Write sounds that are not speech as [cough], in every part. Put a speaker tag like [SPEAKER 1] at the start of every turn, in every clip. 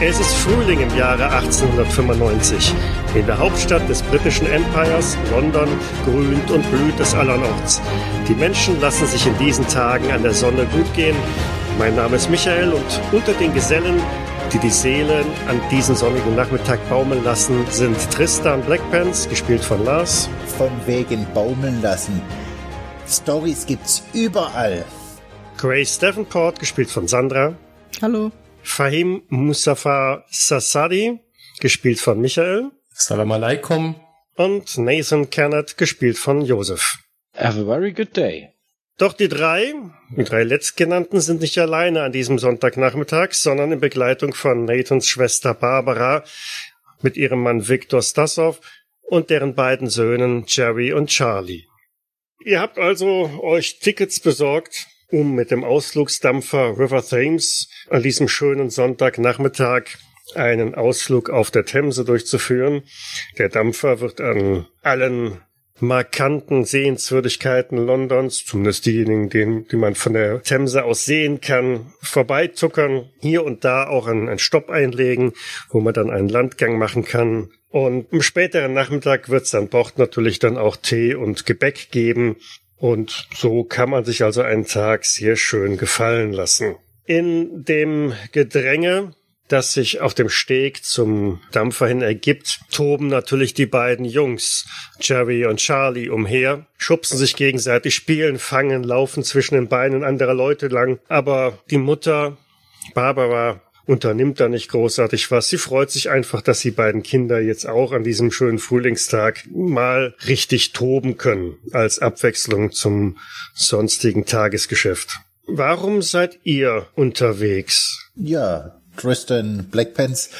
[SPEAKER 1] Es ist Frühling im Jahre 1895. In der Hauptstadt des britischen Empires, London, grünt und blüht es allerorts. Die Menschen lassen sich in diesen Tagen an der Sonne gut gehen. Mein Name ist Michael und unter den Gesellen, die die Seelen an diesem sonnigen Nachmittag baumeln lassen, sind Tristan Blackpants, gespielt von Lars.
[SPEAKER 2] Von wegen baumeln lassen. Stories gibt's überall.
[SPEAKER 1] Grace Davenport, gespielt von Sandra.
[SPEAKER 3] Hallo.
[SPEAKER 1] Fahim Mustafa Sassadi, gespielt von Michael.
[SPEAKER 4] Salam alaikum.
[SPEAKER 1] Und Nathan Kennett, gespielt von Joseph.
[SPEAKER 5] Have a very good day.
[SPEAKER 1] Doch die drei, die drei letztgenannten, sind nicht alleine an diesem Sonntagnachmittag, sondern in Begleitung von Nathans Schwester Barbara mit ihrem Mann Viktor Stassow und deren beiden Söhnen Jerry und Charlie. Ihr habt also euch Tickets besorgt um mit dem Ausflugsdampfer River Thames an diesem schönen Sonntagnachmittag einen Ausflug auf der Themse durchzuführen. Der Dampfer wird an allen markanten Sehenswürdigkeiten Londons, zumindest diejenigen, die, die man von der Themse aus sehen kann, vorbeituckern, hier und da auch einen, einen Stopp einlegen, wo man dann einen Landgang machen kann. Und am späteren Nachmittag wird es an Bord natürlich dann auch Tee und Gebäck geben, und so kann man sich also einen Tag sehr schön gefallen lassen. In dem Gedränge, das sich auf dem Steg zum Dampfer hin ergibt, toben natürlich die beiden Jungs, Jerry und Charlie, umher, schubsen sich gegenseitig, spielen, fangen, laufen zwischen den Beinen anderer Leute lang. Aber die Mutter, Barbara, unternimmt da nicht großartig was. Sie freut sich einfach, dass die beiden Kinder jetzt auch an diesem schönen Frühlingstag mal richtig toben können, als Abwechslung zum sonstigen Tagesgeschäft. Warum seid ihr unterwegs?
[SPEAKER 2] Ja, Tristan Blackpants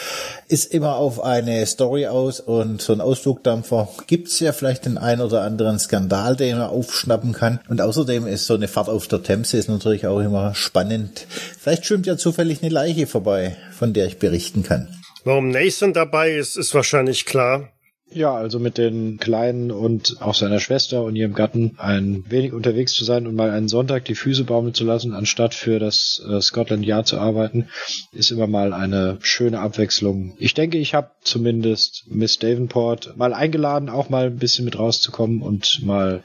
[SPEAKER 2] ist immer auf eine Story aus und so ein Ausflugdampfer gibt's ja vielleicht den ein oder anderen Skandal, den man aufschnappen kann. Und außerdem ist so eine Fahrt auf der Themse ist natürlich auch immer spannend. Vielleicht schwimmt ja zufällig eine Leiche vorbei, von der ich berichten kann.
[SPEAKER 1] Warum Nathan dabei ist, ist wahrscheinlich klar.
[SPEAKER 5] Ja, also mit den Kleinen und auch seiner Schwester und ihrem Gatten ein wenig unterwegs zu sein und mal einen Sonntag die Füße baumeln zu lassen, anstatt für das äh, Scotland Yard zu arbeiten, ist immer mal eine schöne Abwechslung. Ich denke, ich habe zumindest Miss Davenport mal eingeladen, auch mal ein bisschen mit rauszukommen und mal,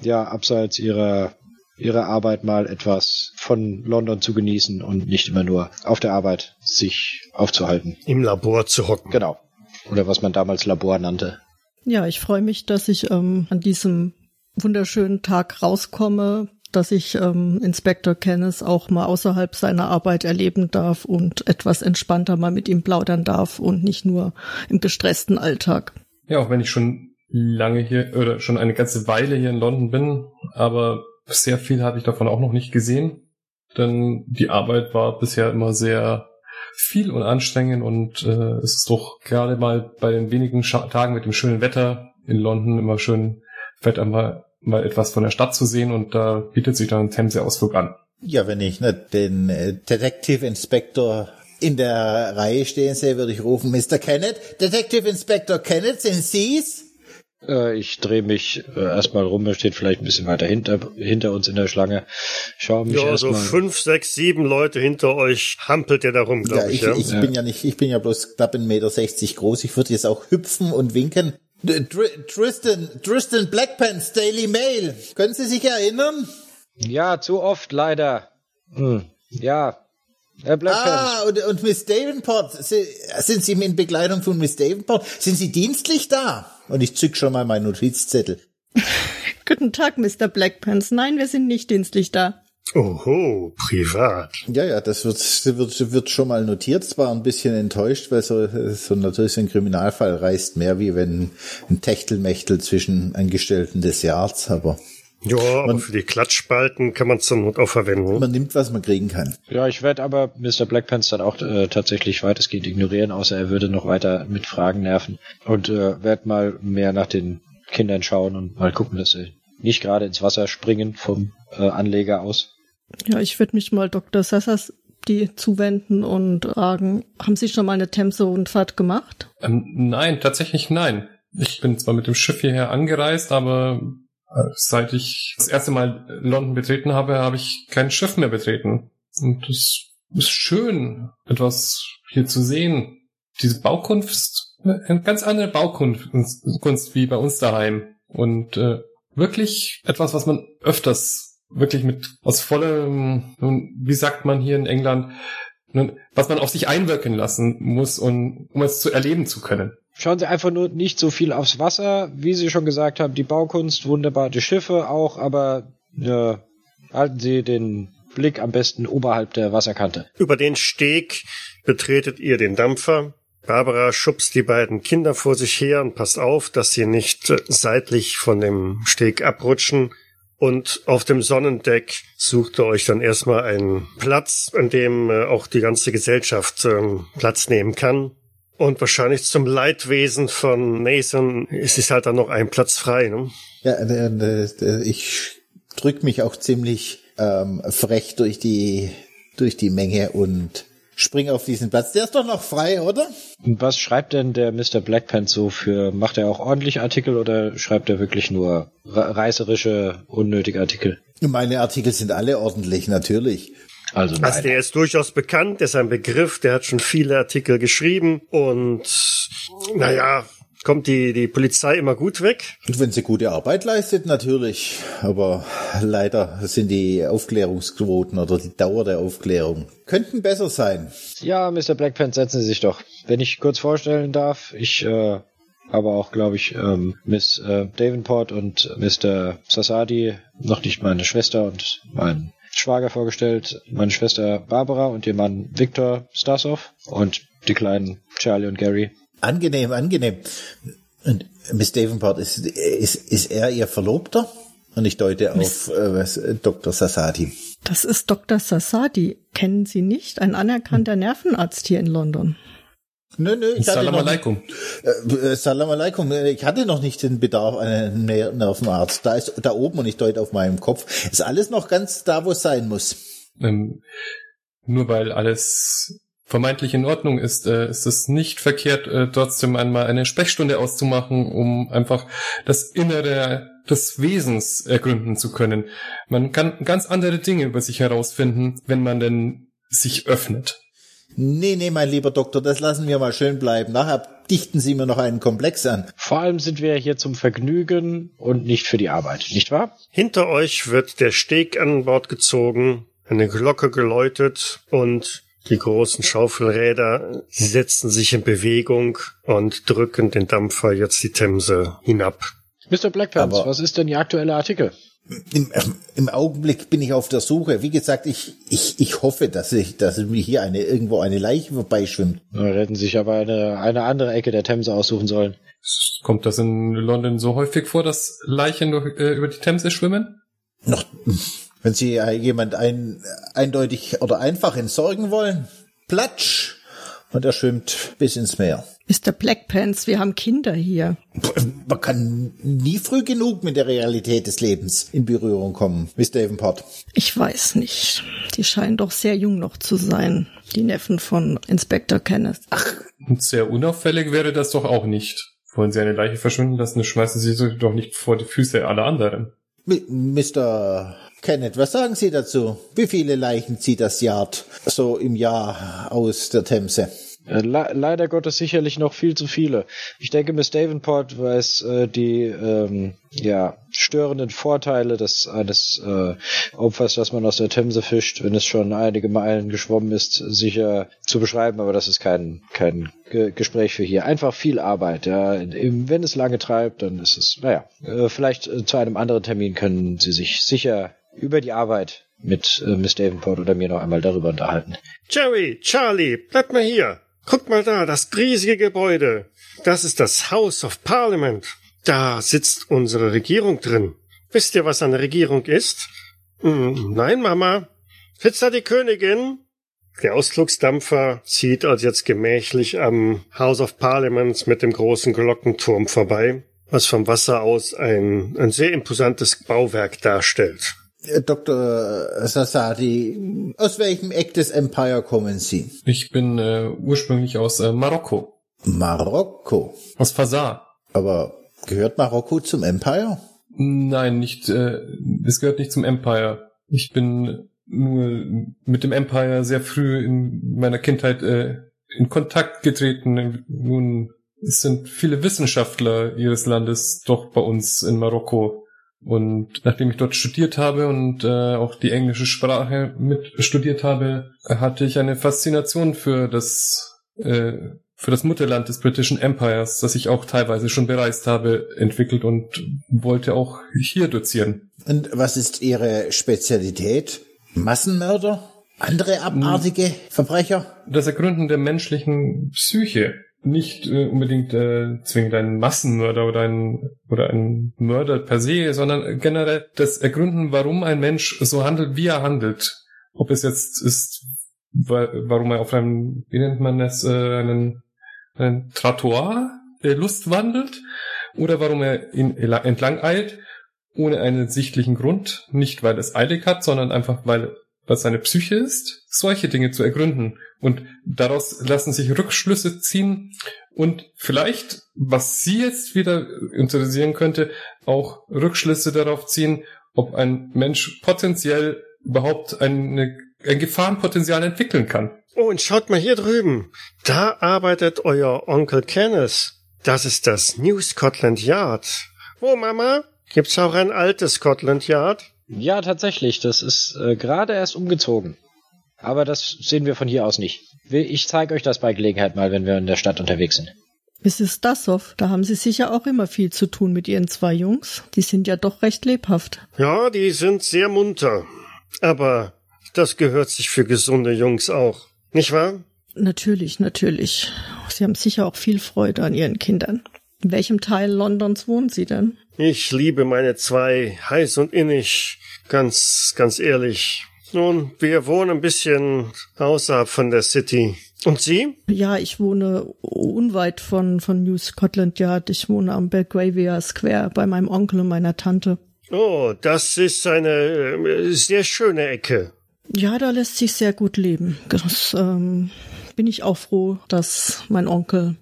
[SPEAKER 5] ja, abseits ihrer ihrer Arbeit mal etwas von London zu genießen und nicht immer nur auf der Arbeit sich aufzuhalten.
[SPEAKER 1] Im Labor zu hocken.
[SPEAKER 5] Genau. Oder was man damals Labor nannte.
[SPEAKER 3] Ja, ich freue mich, dass ich ähm, an diesem wunderschönen Tag rauskomme, dass ich ähm, Inspektor Kenneth auch mal außerhalb seiner Arbeit erleben darf und etwas entspannter mal mit ihm plaudern darf und nicht nur im gestressten Alltag.
[SPEAKER 4] Ja, auch wenn ich schon lange hier oder schon eine ganze Weile hier in London bin, aber sehr viel habe ich davon auch noch nicht gesehen, denn die Arbeit war bisher immer sehr viel und anstrengend und äh, es ist doch gerade mal bei den wenigen Scha Tagen mit dem schönen Wetter in London immer schön fett einmal mal etwas von der Stadt zu sehen und da bietet sich dann ein Themse-Ausflug an.
[SPEAKER 2] Ja, wenn ich ne, den äh, Detective Inspector in der Reihe stehen sehe, würde ich rufen, Mr. Kenneth, Detective Inspector Kenneth, sind Sie's?
[SPEAKER 5] Äh, ich drehe mich äh, erstmal rum, er steht vielleicht ein bisschen weiter hinter, hinter uns in der Schlange. Schau mich
[SPEAKER 1] Ja, so fünf, sechs, sieben Leute hinter euch hampelt ihr da rum,
[SPEAKER 2] Ja,
[SPEAKER 1] glaube ich.
[SPEAKER 2] ich,
[SPEAKER 1] Ja,
[SPEAKER 2] ich bin ja nicht, ich bin ja bloß knapp 1,60 Meter groß. Ich würde jetzt auch hüpfen und winken. Dr Tristan, Tristan Blackpants, Daily Mail. Können Sie sich erinnern?
[SPEAKER 5] Ja, zu oft leider. Hm. Ja. Herr Blackpants.
[SPEAKER 2] Ah, und, und Miss Davenport, sind Sie in Begleitung von Miss Davenport? Sind Sie dienstlich da? Und ich zück schon mal meinen Notizzettel. [laughs]
[SPEAKER 3] Guten Tag, Mr. Blackpants. Nein, wir sind nicht dienstlich da.
[SPEAKER 1] Oho, privat.
[SPEAKER 2] Ja, ja, das wird, wird, wird schon mal notiert. Zwar ein bisschen enttäuscht, weil so, so natürlich so ein Kriminalfall reißt mehr wie wenn ein Techtelmechtel zwischen Angestellten des Yards, aber
[SPEAKER 1] Ja, aber für die Klatschspalten kann man zur Not auch verwenden.
[SPEAKER 2] man nimmt, was man kriegen kann.
[SPEAKER 5] Ja, ich werde aber Mr. Blackpants dann auch äh, tatsächlich weitestgehend ignorieren, außer er würde noch weiter mit Fragen nerven. Und äh, werde mal mehr nach den Kindern schauen und mal gucken, dass sie nicht gerade ins Wasser springen vom äh, Anleger aus.
[SPEAKER 3] Ja, ich würde mich mal Dr. Sassas die zuwenden und fragen, haben Sie schon mal eine Themse-Rundfahrt gemacht?
[SPEAKER 4] Ähm, nein, tatsächlich nein. Ich bin zwar mit dem Schiff hierher angereist, aber seit ich das erste Mal London betreten habe, habe ich kein Schiff mehr betreten. Und das ist schön, etwas hier zu sehen. Diese Baukunst, eine ganz andere Baukunst Kunst wie bei uns daheim. Und äh, wirklich etwas, was man öfters wirklich mit aus vollem, wie sagt man hier in England, was man auf sich einwirken lassen muss, um, um es zu erleben zu können.
[SPEAKER 5] Schauen Sie einfach nur nicht so viel aufs Wasser, wie Sie schon gesagt haben, die Baukunst, wunderbar, die Schiffe auch, aber äh, halten Sie den Blick am besten oberhalb der Wasserkante.
[SPEAKER 1] Über den Steg betretet ihr den Dampfer. Barbara schubst die beiden Kinder vor sich her und passt auf, dass sie nicht seitlich von dem Steg abrutschen. Und auf dem Sonnendeck sucht ihr euch dann erstmal einen Platz, an dem äh, auch die ganze Gesellschaft äh, Platz nehmen kann. Und wahrscheinlich zum Leidwesen von Nathan ist es halt dann noch ein Platz frei. Ne?
[SPEAKER 2] Ja, äh, äh, ich drück mich auch ziemlich ähm, frech durch die durch die Menge und spring auf diesen Platz. Der ist doch noch frei, oder?
[SPEAKER 5] Und was schreibt denn der Mr. Blackpants so für, macht er auch ordentliche Artikel oder schreibt er wirklich nur reißerische, unnötige Artikel?
[SPEAKER 2] Meine Artikel sind alle ordentlich, natürlich.
[SPEAKER 1] Also, nein. also der ist durchaus bekannt, der ist ein Begriff, der hat schon viele Artikel geschrieben und naja, kommt die, die Polizei immer gut weg.
[SPEAKER 2] Und wenn sie gute Arbeit leistet, natürlich. Aber leider sind die Aufklärungsquoten oder die Dauer der Aufklärung könnten besser sein.
[SPEAKER 5] Ja, Mr. Blackpants, setzen Sie sich doch. Wenn ich kurz vorstellen darf, ich äh, aber auch, glaube ich, ähm, Miss äh, Davenport und Mr. Sasadi, noch nicht meine Schwester und mein Schwager vorgestellt, meine Schwester Barbara und ihr Mann Victor Stasov und die kleinen Charlie und Gary.
[SPEAKER 2] Angenehm, angenehm. Und Miss Davenport, ist, ist, ist er ihr Verlobter? Und ich deute Miss auf äh, was, Dr. Sassadi.
[SPEAKER 3] Das ist Dr. Sassadi. Kennen Sie nicht? Ein anerkannter Nervenarzt hier in London.
[SPEAKER 2] Nö, nö, ich
[SPEAKER 4] Salam alaikum.
[SPEAKER 2] Äh, äh, Salam alaikum. Ich hatte noch nicht den Bedarf einen Nervenarzt. Da ist da oben und ich deute auf meinem Kopf. Ist alles noch ganz da, wo es sein muss.
[SPEAKER 4] Ähm, nur weil alles vermeintlich in Ordnung ist, äh, ist es nicht verkehrt, äh, trotzdem einmal eine Sprechstunde auszumachen, um einfach das Innere des Wesens ergründen zu können. Man kann ganz andere Dinge über sich herausfinden, wenn man denn sich öffnet.
[SPEAKER 2] Nee, nee, mein lieber Doktor, das lassen wir mal schön bleiben. Nachher dichten Sie mir noch einen Komplex an.
[SPEAKER 5] Vor allem sind wir hier zum Vergnügen und nicht für die Arbeit, nicht wahr?
[SPEAKER 1] Hinter euch wird der Steg an Bord gezogen, eine Glocke geläutet und die großen Schaufelräder setzen sich in Bewegung und drücken den Dampfer jetzt die Themse hinab.
[SPEAKER 5] Mr. Blackpants, was ist denn Ihr aktueller Artikel?
[SPEAKER 2] Im, Im Augenblick bin ich auf der Suche. Wie gesagt, ich, ich, ich hoffe, dass ich, dass mir hier eine, irgendwo eine Leiche vorbeischwimmt.
[SPEAKER 5] Da hätten sich aber eine, eine andere Ecke der Themse aussuchen sollen.
[SPEAKER 4] Kommt das in London so häufig vor, dass Leichen durch, äh, über die Themse schwimmen?
[SPEAKER 2] Noch, wenn Sie äh, jemand ein, eindeutig oder einfach entsorgen wollen, platsch, und er schwimmt bis ins Meer.
[SPEAKER 3] Mr. Blackpants, wir haben Kinder hier.
[SPEAKER 2] Man kann nie früh genug mit der Realität des Lebens in Berührung kommen, Miss Davenport.
[SPEAKER 3] Ich weiß nicht. Die scheinen doch sehr jung noch zu sein, die Neffen von Inspector Kenneth.
[SPEAKER 4] Ach, und sehr unauffällig wäre das doch auch nicht. Wollen Sie eine Leiche verschwinden lassen, schmeißen Sie sie doch nicht vor die Füße aller anderen.
[SPEAKER 2] M Mr. Kenneth, was sagen Sie dazu? Wie viele Leichen zieht das Yard so im Jahr aus der Themse?
[SPEAKER 5] Äh, le leider Gottes sicherlich noch viel zu viele. Ich denke, Miss Davenport weiß äh, die ähm, ja, störenden Vorteile des eines äh, Opfers, das man aus der Themse fischt, wenn es schon einige Meilen geschwommen ist, sicher zu beschreiben, aber das ist kein, kein Ge Gespräch für hier. Einfach viel Arbeit. Ja. Wenn es lange treibt, dann ist es, naja, äh, vielleicht äh, zu einem anderen Termin können Sie sich sicher über die Arbeit mit äh, Miss Davenport oder mir noch einmal darüber unterhalten.
[SPEAKER 1] Jerry, Charlie, bleibt mal hier. Guckt mal da, das riesige Gebäude. Das ist das House of Parliament. Da sitzt unsere Regierung drin. Wisst ihr, was eine Regierung ist? Hm, nein, Mama. Sitzt da die Königin? Der Ausflugsdampfer zieht also jetzt gemächlich am House of Parliament mit dem großen Glockenturm vorbei, was vom Wasser aus ein, ein sehr imposantes Bauwerk darstellt.
[SPEAKER 2] Äh, Dr. Sassadi, aus welchem Eck des Empire kommen Sie?
[SPEAKER 4] Ich bin äh, ursprünglich aus äh, Marokko.
[SPEAKER 2] Marokko?
[SPEAKER 4] Aus Fasar.
[SPEAKER 2] Aber gehört Marokko zum Empire?
[SPEAKER 4] Nein, nicht. Äh, es gehört nicht zum Empire. Ich bin nur mit dem Empire sehr früh in meiner Kindheit äh, in Kontakt getreten. Nun, es sind viele Wissenschaftler ihres Landes doch bei uns in Marokko. Und nachdem ich dort studiert habe und äh, auch die englische Sprache mit studiert habe, hatte ich eine Faszination für das äh, für das Mutterland des britischen Empires, das ich auch teilweise schon bereist habe, entwickelt und wollte auch hier dozieren.
[SPEAKER 2] Und was ist Ihre Spezialität? Massenmörder? Andere abartige Verbrecher?
[SPEAKER 4] Das Ergründen der menschlichen Psyche nicht äh, unbedingt äh, zwingend ein Massenmörder oder ein oder ein Mörder per se, sondern generell das Ergründen, warum ein Mensch so handelt, wie er handelt. Ob es jetzt ist, warum er auf einem, wie nennt man das, äh, einen, einen Trottoir äh, Lust wandelt oder warum er ihn entlang eilt, ohne einen sichtlichen Grund, nicht weil es eilig hat, sondern einfach weil was seine Psyche ist, solche Dinge zu ergründen. Und daraus lassen sich Rückschlüsse ziehen und vielleicht, was Sie jetzt wieder interessieren könnte, auch Rückschlüsse darauf ziehen, ob ein Mensch potenziell überhaupt eine, ein Gefahrenpotenzial entwickeln kann.
[SPEAKER 1] Oh, und schaut mal hier drüben. Da arbeitet euer Onkel Kenneth. Das ist das New Scotland Yard. Wo, Mama? Gibt's auch ein altes Scotland Yard?
[SPEAKER 5] Ja, tatsächlich. Das ist äh, gerade erst umgezogen. Aber das sehen wir von hier aus nicht. Ich zeige euch das bei Gelegenheit mal, wenn wir in der Stadt unterwegs sind.
[SPEAKER 3] Mrs. Dassow, da haben Sie sicher auch immer viel zu tun mit Ihren zwei Jungs. Die sind ja doch recht lebhaft.
[SPEAKER 1] Ja, die sind sehr munter. Aber das gehört sich für gesunde Jungs auch. Nicht wahr?
[SPEAKER 3] Natürlich, natürlich. Sie haben sicher auch viel Freude an Ihren Kindern. In welchem Teil Londons wohnen Sie denn?
[SPEAKER 1] Ich liebe meine zwei heiß und innig. Ganz, ganz ehrlich. Nun, wir wohnen ein bisschen außerhalb von der City. Und Sie?
[SPEAKER 3] Ja, ich wohne unweit von, von New Scotland Yard. Ich wohne am Belgravia Square bei meinem Onkel und meiner Tante.
[SPEAKER 1] Oh, das ist eine äh, sehr schöne Ecke.
[SPEAKER 3] Ja, da lässt sich sehr gut leben. Das ähm, bin ich auch froh, dass mein Onkel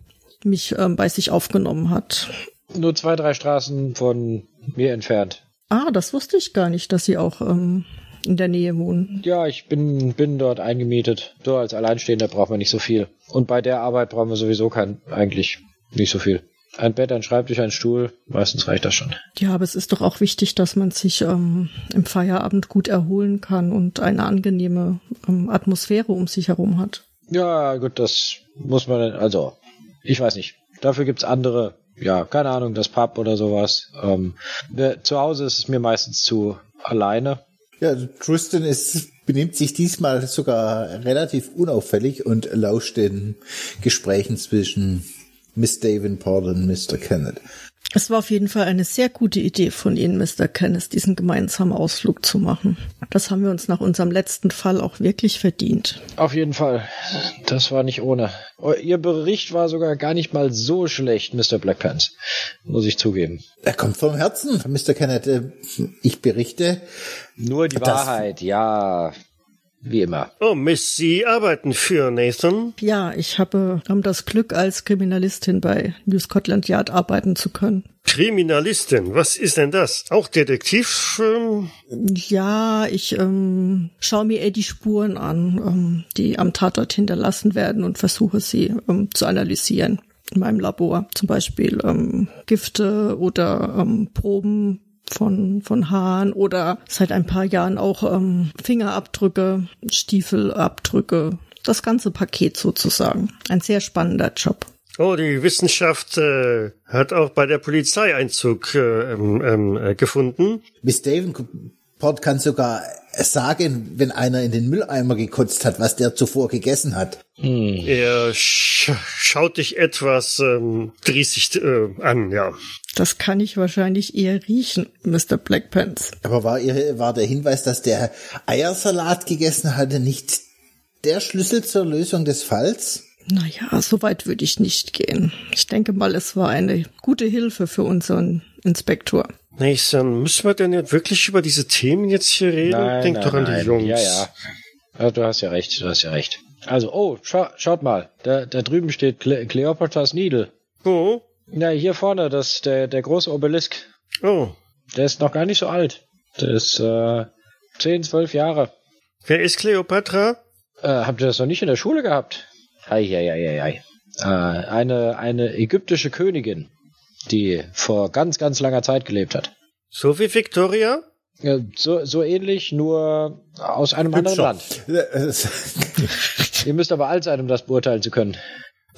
[SPEAKER 3] mich ähm, bei sich aufgenommen hat.
[SPEAKER 5] Nur zwei, drei Straßen von mir entfernt.
[SPEAKER 3] Ah, das wusste ich gar nicht, dass Sie auch ähm, in der Nähe wohnen.
[SPEAKER 5] Ja, ich bin, bin dort eingemietet. So als Alleinstehender braucht man nicht so viel. Und bei der Arbeit brauchen wir sowieso kein, eigentlich nicht so viel. Ein Bett, ein Schreibtisch, ein Stuhl, meistens reicht das schon.
[SPEAKER 3] Ja, aber es ist doch auch wichtig, dass man sich ähm, im Feierabend gut erholen kann und eine angenehme ähm, Atmosphäre um sich herum hat.
[SPEAKER 5] Ja, gut, das muss man, also, ich weiß nicht. Dafür gibt's andere ja, keine Ahnung, das Pub oder sowas. Ähm, zu Hause ist es mir meistens zu alleine.
[SPEAKER 2] Ja, Tristan ist, benimmt sich diesmal sogar relativ unauffällig und lauscht den Gesprächen zwischen Miss Davenport und Mr. Kenneth.
[SPEAKER 3] Es war auf jeden Fall eine sehr gute Idee von Ihnen, Mr. Kenneth, diesen gemeinsamen Ausflug zu machen. Das haben wir uns nach unserem letzten Fall auch wirklich verdient.
[SPEAKER 5] Auf jeden Fall. Das war nicht ohne. Oh, Ihr Bericht war sogar gar nicht mal so schlecht, Mr. Blackpants. Muss ich zugeben.
[SPEAKER 2] Er kommt vom Herzen, Mr. Kenneth. Äh, ich berichte.
[SPEAKER 5] Nur die Wahrheit, ja. Wie immer.
[SPEAKER 1] Oh, Miss, Sie arbeiten für Nathan?
[SPEAKER 3] Ja, ich habe um, das Glück, als Kriminalistin bei New Scotland Yard arbeiten zu können.
[SPEAKER 1] Kriminalistin, was ist denn das? Auch Detektiv? Ähm?
[SPEAKER 3] Ja, ich ähm, schaue mir eher die Spuren an, ähm, die am Tatort hinterlassen werden und versuche sie ähm, zu analysieren in meinem Labor. Zum Beispiel ähm, Gifte oder ähm, Proben von, von Haaren oder seit ein paar Jahren auch ähm, Fingerabdrücke, Stiefelabdrücke, das ganze Paket sozusagen. Ein sehr spannender Job.
[SPEAKER 1] Oh, die Wissenschaft äh, hat auch bei der Polizei Einzug äh, ähm, äh, gefunden.
[SPEAKER 2] Miss Davenport kann sogar sagen, wenn einer in den Mülleimer gekotzt hat, was der zuvor gegessen hat.
[SPEAKER 1] Hm. Er sch schaut dich etwas ähm, driesig äh, an, ja.
[SPEAKER 3] Das kann ich wahrscheinlich eher riechen, Mr. Blackpants.
[SPEAKER 2] Aber war, ihre, war der Hinweis, dass der Eiersalat gegessen hatte, nicht der Schlüssel zur Lösung des Falls?
[SPEAKER 3] Naja, so weit würde ich nicht gehen. Ich denke mal, es war eine gute Hilfe für unseren Inspektor.
[SPEAKER 1] Nathan, müssen wir denn jetzt wirklich über diese Themen jetzt hier reden?
[SPEAKER 5] Nein,
[SPEAKER 1] Denk
[SPEAKER 5] nein,
[SPEAKER 1] doch an
[SPEAKER 5] nein.
[SPEAKER 1] die Jungs.
[SPEAKER 5] Ja, ja, ja. Du hast ja recht, du hast ja recht. Also, oh, scha schaut mal, da, da drüben steht Cle Cleopatras Needle.
[SPEAKER 1] Wo?
[SPEAKER 5] Ja, hier vorne, das der der große Obelisk.
[SPEAKER 1] Oh,
[SPEAKER 5] Der ist noch gar nicht so alt. Der ist äh, 10, 12 Jahre.
[SPEAKER 1] wer ist Cleopatra?
[SPEAKER 5] Äh, habt ihr das noch nicht in der Schule gehabt? Eieieiei. Äh, eine, eine ägyptische Königin, die vor ganz, ganz langer Zeit gelebt hat.
[SPEAKER 1] So wie Victoria?
[SPEAKER 5] Ja, so, so ähnlich, nur aus einem anderen Land. [laughs] Ihr müsst aber alt sein, um das beurteilen zu können.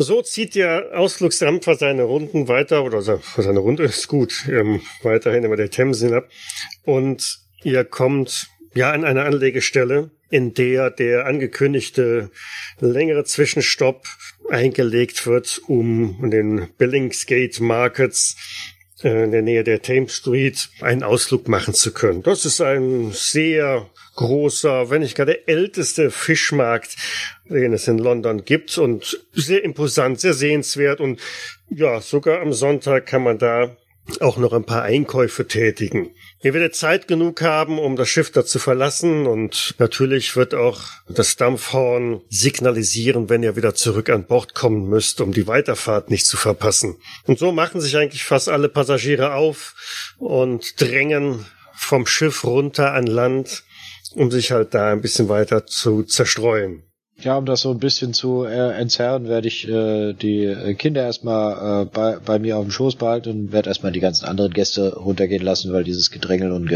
[SPEAKER 1] So zieht der Ausflugsdampfer seine Runden weiter, oder seine Runde ist gut, ähm, weiterhin über der Themse hinab. Und ihr kommt ja an eine Anlegestelle, in der der angekündigte längere Zwischenstopp eingelegt wird, um den Billingsgate Markets in der Nähe der Thames Street einen Ausflug machen zu können. Das ist ein sehr großer, wenn nicht gar der älteste Fischmarkt, den es in London gibt und sehr imposant, sehr sehenswert und ja, sogar am Sonntag kann man da auch noch ein paar Einkäufe tätigen. Ihr werdet Zeit genug haben, um das Schiff da zu verlassen und natürlich wird auch das Dampfhorn signalisieren, wenn ihr wieder zurück an Bord kommen müsst, um die Weiterfahrt nicht zu verpassen. Und so machen sich eigentlich fast alle Passagiere auf und drängen vom Schiff runter an Land, um sich halt da ein bisschen weiter zu zerstreuen.
[SPEAKER 5] Ja, um das so ein bisschen zu äh, entzerren, werde ich äh, die Kinder erstmal äh, bei, bei mir auf dem Schoß behalten und werde erstmal die ganzen anderen Gäste runtergehen lassen, weil dieses Gedrängel und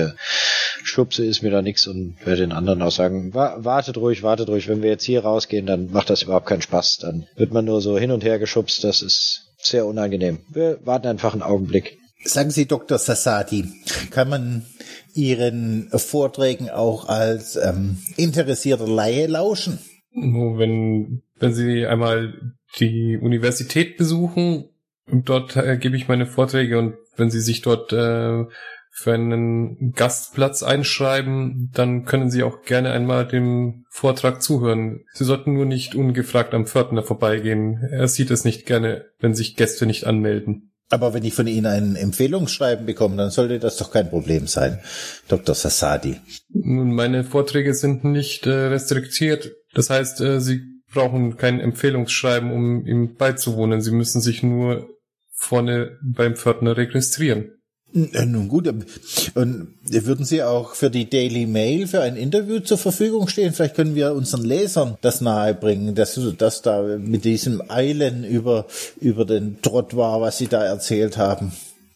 [SPEAKER 5] Geschubse ist mir da nichts und werde den anderen auch sagen, wa wartet ruhig, wartet ruhig, wenn wir jetzt hier rausgehen, dann macht das überhaupt keinen Spaß. Dann wird man nur so hin und her geschubst, das ist sehr unangenehm. Wir warten einfach einen Augenblick.
[SPEAKER 2] Sagen Sie, Dr. Sassadi, kann man Ihren Vorträgen auch als ähm, interessierter Laie lauschen?
[SPEAKER 4] Nur wenn, wenn Sie einmal die Universität besuchen, dort äh, gebe ich meine Vorträge und wenn Sie sich dort äh, für einen Gastplatz einschreiben, dann können Sie auch gerne einmal dem Vortrag zuhören. Sie sollten nur nicht ungefragt am Pförtner vorbeigehen. Er sieht es nicht gerne, wenn sich Gäste nicht anmelden.
[SPEAKER 2] Aber wenn ich von Ihnen ein Empfehlungsschreiben bekomme, dann sollte das doch kein Problem sein, Dr. Sassadi.
[SPEAKER 4] Nun, meine Vorträge sind nicht äh, restriktiert. Das heißt, äh, Sie brauchen kein Empfehlungsschreiben, um ihm beizuwohnen. Sie müssen sich nur vorne beim Pförtner registrieren.
[SPEAKER 2] Äh, nun gut, ähm, und würden Sie auch für die Daily Mail für ein Interview zur Verfügung stehen? Vielleicht können wir unseren Lesern das nahebringen, dass, dass da mit diesem Eilen über, über den Trott war, was Sie da erzählt haben.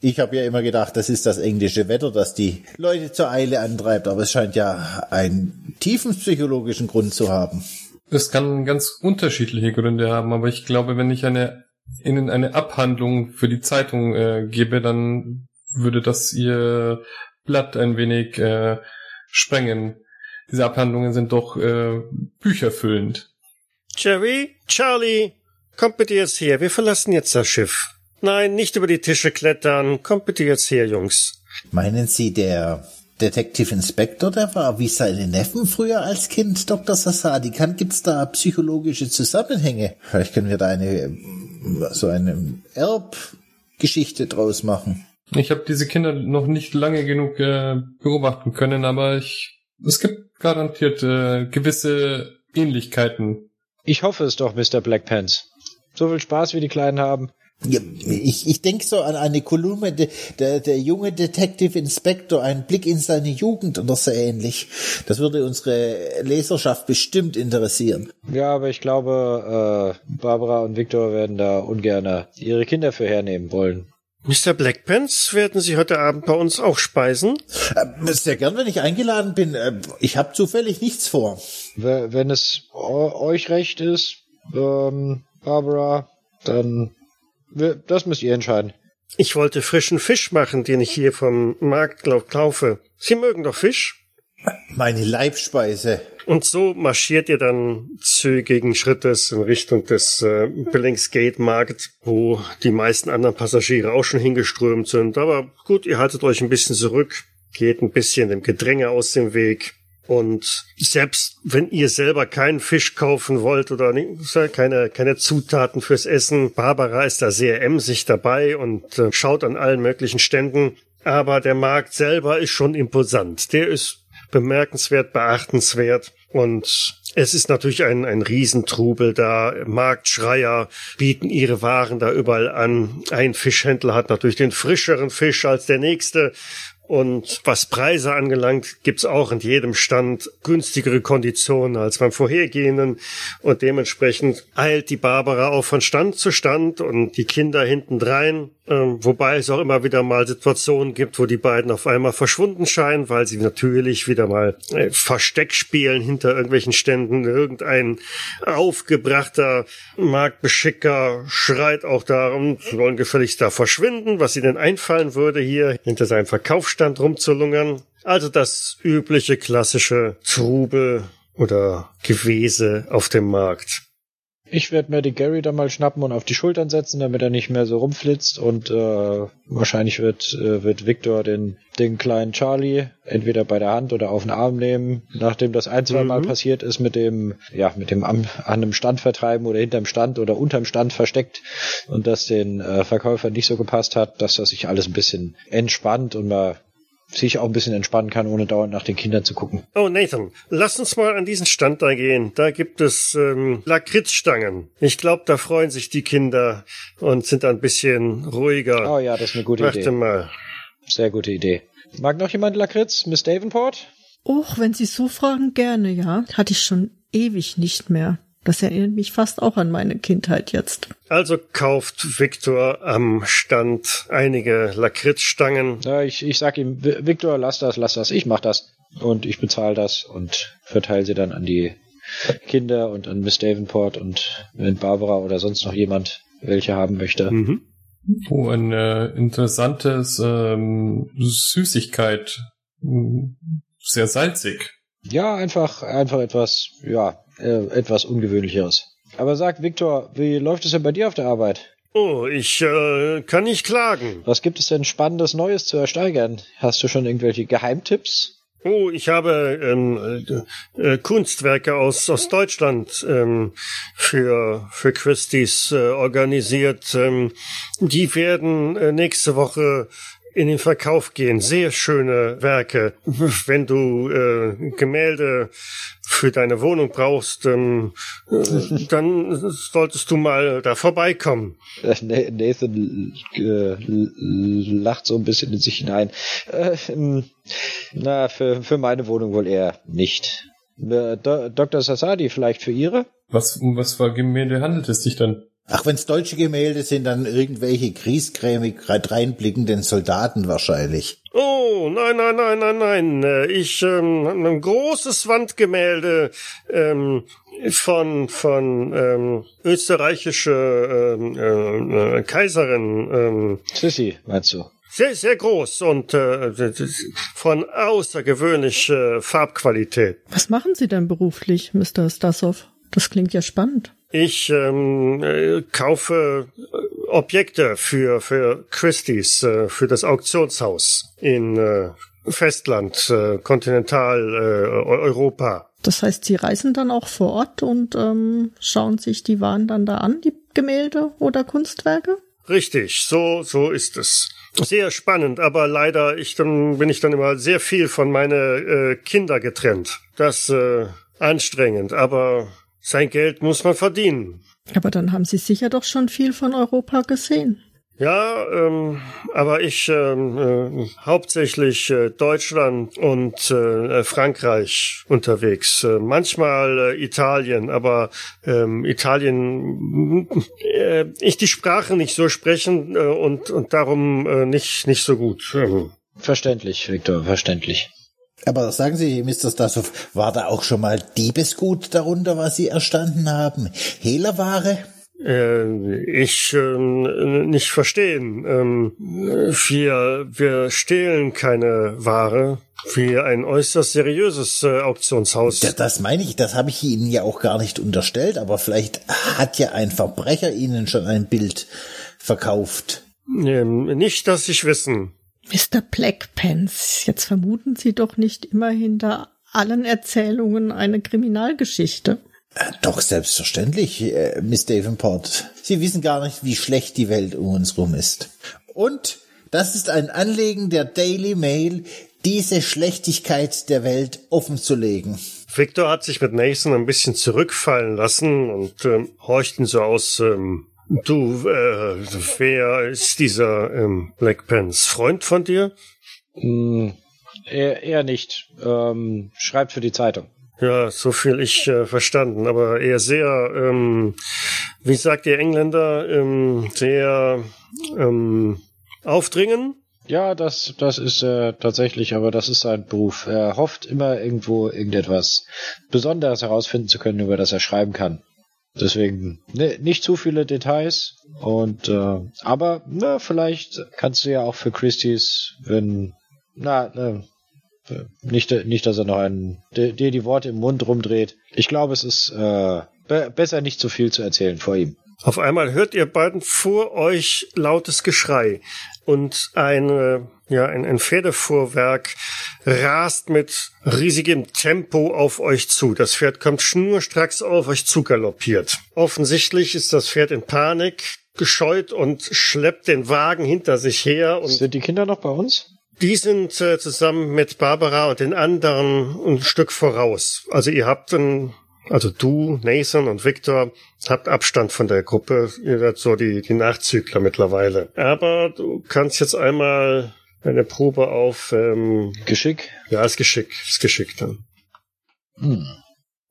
[SPEAKER 2] Ich habe ja immer gedacht, das ist das englische Wetter, das die Leute zur Eile antreibt, aber es scheint ja einen tiefen psychologischen Grund zu haben.
[SPEAKER 4] Es kann ganz unterschiedliche Gründe haben, aber ich glaube, wenn ich eine Ihnen eine Abhandlung für die Zeitung äh, gebe, dann würde das ihr Blatt ein wenig äh, sprengen. Diese Abhandlungen sind doch äh, bücherfüllend.
[SPEAKER 1] Jerry, Charlie, kommt bitte jetzt her. Wir verlassen jetzt das Schiff. Nein, nicht über die Tische klettern. Kommt bitte jetzt her, Jungs.
[SPEAKER 2] Meinen Sie, der Detective Inspector, der war wie seine Neffen früher als Kind, Dr. Sassadi. Kann, gibt's da psychologische Zusammenhänge? Vielleicht können wir da eine, so eine Erbgeschichte draus machen.
[SPEAKER 4] Ich habe diese Kinder noch nicht lange genug äh, beobachten können, aber ich, es gibt garantiert äh, gewisse Ähnlichkeiten.
[SPEAKER 5] Ich hoffe es doch, Mr. Blackpants. So viel Spaß, wie die Kleinen haben.
[SPEAKER 2] Ich, ich denke so an eine Kolumne, de, der, der junge Detective Inspector, ein Blick in seine Jugend oder so ähnlich. Das würde unsere Leserschaft bestimmt interessieren.
[SPEAKER 5] Ja, aber ich glaube, äh, Barbara und Victor werden da ungern ihre Kinder für hernehmen wollen.
[SPEAKER 1] Mr. Blackpants, werden Sie heute Abend bei uns auch speisen?
[SPEAKER 2] Äh, sehr gern, wenn ich eingeladen bin. Äh, ich habe zufällig nichts vor.
[SPEAKER 5] Wenn es euch recht ist, ähm, Barbara, dann das müsst ihr entscheiden.
[SPEAKER 1] Ich wollte frischen Fisch machen, den ich hier vom Markt kaufe. Sie mögen doch Fisch?
[SPEAKER 2] Meine Leibspeise.
[SPEAKER 1] Und so marschiert ihr dann zügigen Schrittes in Richtung des äh, Billingsgate Markt, wo die meisten anderen Passagiere auch schon hingeströmt sind. Aber gut, ihr haltet euch ein bisschen zurück, geht ein bisschen dem Gedränge aus dem Weg. Und selbst wenn ihr selber keinen Fisch kaufen wollt oder keine, keine Zutaten fürs Essen, Barbara ist da sehr emsig dabei und äh, schaut an allen möglichen Ständen. Aber der Markt selber ist schon imposant. Der ist bemerkenswert, beachtenswert. Und es ist natürlich ein, ein Riesentrubel da. Marktschreier bieten ihre Waren da überall an. Ein Fischhändler hat natürlich den frischeren Fisch als der nächste. Und was Preise angelangt, gibt's auch in jedem Stand günstigere Konditionen als beim vorhergehenden. Und dementsprechend eilt die Barbara auch von Stand zu Stand und die Kinder hintendrein. Ähm, wobei es auch immer wieder mal Situationen gibt, wo die beiden auf einmal verschwunden scheinen, weil sie natürlich wieder mal äh, Versteck spielen hinter irgendwelchen Ständen. Irgendein aufgebrachter Marktbeschicker schreit auch darum, sie wollen gefälligst da verschwinden, was ihnen einfallen würde, hier hinter seinem Verkaufsstand rumzulungern. Also das übliche klassische Trubel oder Gewese auf dem Markt.
[SPEAKER 5] Ich werde mir die Gary da mal schnappen und auf die Schultern setzen, damit er nicht mehr so rumflitzt und äh, wahrscheinlich wird äh, wird Victor den den kleinen Charlie entweder bei der Hand oder auf den Arm nehmen, nachdem das ein zwei Mal mhm. passiert ist mit dem ja mit dem am, an einem Stand vertreiben oder hinterm Stand oder unterm Stand versteckt und das den äh, Verkäufern nicht so gepasst hat, dass das sich alles ein bisschen entspannt und mal sich auch ein bisschen entspannen kann, ohne dauernd nach den Kindern zu gucken.
[SPEAKER 1] Oh, Nathan, lass uns mal an diesen Stand da gehen. Da gibt es ähm, Lakritzstangen. Ich glaube, da freuen sich die Kinder und sind ein bisschen ruhiger.
[SPEAKER 5] Oh ja, das ist eine gute
[SPEAKER 1] Warte
[SPEAKER 5] Idee.
[SPEAKER 1] Warte mal.
[SPEAKER 5] Sehr gute Idee. Mag noch jemand Lakritz? Miss Davenport?
[SPEAKER 3] Och, wenn Sie so fragen, gerne, ja. Hatte ich schon ewig nicht mehr. Das erinnert mich fast auch an meine Kindheit jetzt.
[SPEAKER 1] Also kauft Viktor am Stand einige Lakritzstangen.
[SPEAKER 5] Ja, ich, ich sag ihm, Viktor, lass das, lass das, ich mach das. Und ich bezahle das und verteile sie dann an die Kinder und an Miss Davenport und wenn Barbara oder sonst noch jemand welche haben möchte. Mhm.
[SPEAKER 4] Oh, ein äh, interessantes ähm, Süßigkeit. Hm, sehr salzig.
[SPEAKER 5] Ja, einfach, einfach etwas, ja, äh, etwas Ungewöhnlicheres. Aber sag, Viktor, wie läuft es denn bei dir auf der Arbeit?
[SPEAKER 1] Oh, ich äh, kann nicht klagen.
[SPEAKER 5] Was gibt es denn Spannendes Neues zu ersteigern? Hast du schon irgendwelche Geheimtipps?
[SPEAKER 1] Oh, ich habe ähm, äh, äh Kunstwerke aus aus Deutschland ähm, für für Christie's äh, organisiert. Ähm, die werden äh, nächste Woche in den Verkauf gehen. Sehr schöne Werke. Wenn du äh, Gemälde für deine Wohnung brauchst, ähm, äh, dann solltest du mal da vorbeikommen.
[SPEAKER 5] Nathan äh, lacht so ein bisschen in sich hinein. Äh, ähm, na, für, für meine Wohnung wohl eher nicht. Äh, Do Dr. Sassadi vielleicht für Ihre?
[SPEAKER 4] Was, um was für Gemälde handelt es sich dann?
[SPEAKER 2] Ach, wenn's deutsche Gemälde sind, dann irgendwelche griesgrämig reinblickenden Soldaten wahrscheinlich.
[SPEAKER 1] Oh, nein, nein, nein, nein, nein. Äh, ich ähm, ein großes Wandgemälde ähm, von von ähm, österreichische ähm, äh, Kaiserin. Ähm,
[SPEAKER 5] Sissi, meinst du?
[SPEAKER 1] Sehr, sehr groß und äh, von außergewöhnlicher Farbqualität.
[SPEAKER 3] Was machen Sie denn beruflich, Mr. Stassow? Das klingt ja spannend.
[SPEAKER 1] Ich ähm, äh, kaufe äh, Objekte für für Christie's, äh, für das Auktionshaus in äh, Festland, äh, Kontinental äh, Europa.
[SPEAKER 3] Das heißt, Sie reisen dann auch vor Ort und ähm, schauen sich die Waren dann da an, die Gemälde oder Kunstwerke?
[SPEAKER 1] Richtig, so so ist es. Sehr spannend, aber leider ich dann bin ich dann immer sehr viel von meine äh, Kinder getrennt. Das äh, anstrengend, aber sein Geld muss man verdienen.
[SPEAKER 3] Aber dann haben Sie sicher doch schon viel von Europa gesehen.
[SPEAKER 1] Ja, ähm, aber ich ähm, äh, hauptsächlich äh, Deutschland und äh, Frankreich unterwegs. Äh, manchmal äh, Italien, aber ähm, Italien, äh, ich die Sprache nicht so sprechen äh, und und darum äh, nicht nicht so gut.
[SPEAKER 5] Verständlich, Viktor, verständlich.
[SPEAKER 2] Aber sagen Sie, Mr. Stassow, war da auch schon mal Diebesgut darunter, was Sie erstanden haben? Hehlerware?
[SPEAKER 1] Äh, ich äh, nicht verstehen. Ähm, wir, wir stehlen keine Ware. Wir ein äußerst seriöses äh, Auktionshaus.
[SPEAKER 2] Ja, das meine ich, das habe ich Ihnen ja auch gar nicht unterstellt, aber vielleicht hat ja ein Verbrecher Ihnen schon ein Bild verkauft.
[SPEAKER 1] Ähm, nicht, dass ich wissen.
[SPEAKER 3] Mr. Blackpants, jetzt vermuten Sie doch nicht immer hinter allen Erzählungen eine Kriminalgeschichte.
[SPEAKER 2] Äh, doch, selbstverständlich, äh, Miss Davenport. Sie wissen gar nicht, wie schlecht die Welt um uns rum ist. Und das ist ein Anliegen der Daily Mail, diese Schlechtigkeit der Welt offenzulegen.
[SPEAKER 1] Victor hat sich mit Nathan ein bisschen zurückfallen lassen und ähm, horchten so aus ähm, Du, äh, wer ist dieser ähm, Black Pants? Freund von dir?
[SPEAKER 5] Hm, eher, eher nicht. Ähm, schreibt für die Zeitung.
[SPEAKER 1] Ja, so viel ich äh, verstanden, aber eher sehr, ähm, wie sagt ihr Engländer, ähm, sehr ähm, aufdringen.
[SPEAKER 5] Ja, das, das ist äh, tatsächlich, aber das ist sein Beruf. Er hofft immer irgendwo irgendetwas Besonderes herausfinden zu können, über das er schreiben kann. Deswegen ne, nicht zu viele Details und äh, aber na, vielleicht kannst du ja auch für Christie's, wenn na, ne, nicht, nicht, dass er noch einen, dir die Worte im Mund rumdreht. Ich glaube, es ist äh, be besser nicht zu viel zu erzählen vor ihm.
[SPEAKER 1] Auf einmal hört ihr beiden vor euch lautes Geschrei und eine, ja, ein, ein Pferdefuhrwerk rast mit riesigem Tempo auf euch zu. Das Pferd kommt schnurstracks auf euch zugaloppiert. Offensichtlich ist das Pferd in Panik, gescheut und schleppt den Wagen hinter sich her. Und
[SPEAKER 5] Sind die Kinder noch bei uns?
[SPEAKER 1] Die sind äh, zusammen mit Barbara und den anderen ein Stück voraus. Also ihr habt ein, also du, Nathan und Victor habt Abstand von der Gruppe. Ihr seid so die, die Nachzügler mittlerweile. Aber du kannst jetzt einmal eine Probe auf ähm,
[SPEAKER 5] Geschick.
[SPEAKER 1] Ja, ist Geschick, ist Geschick dann.
[SPEAKER 5] Hm.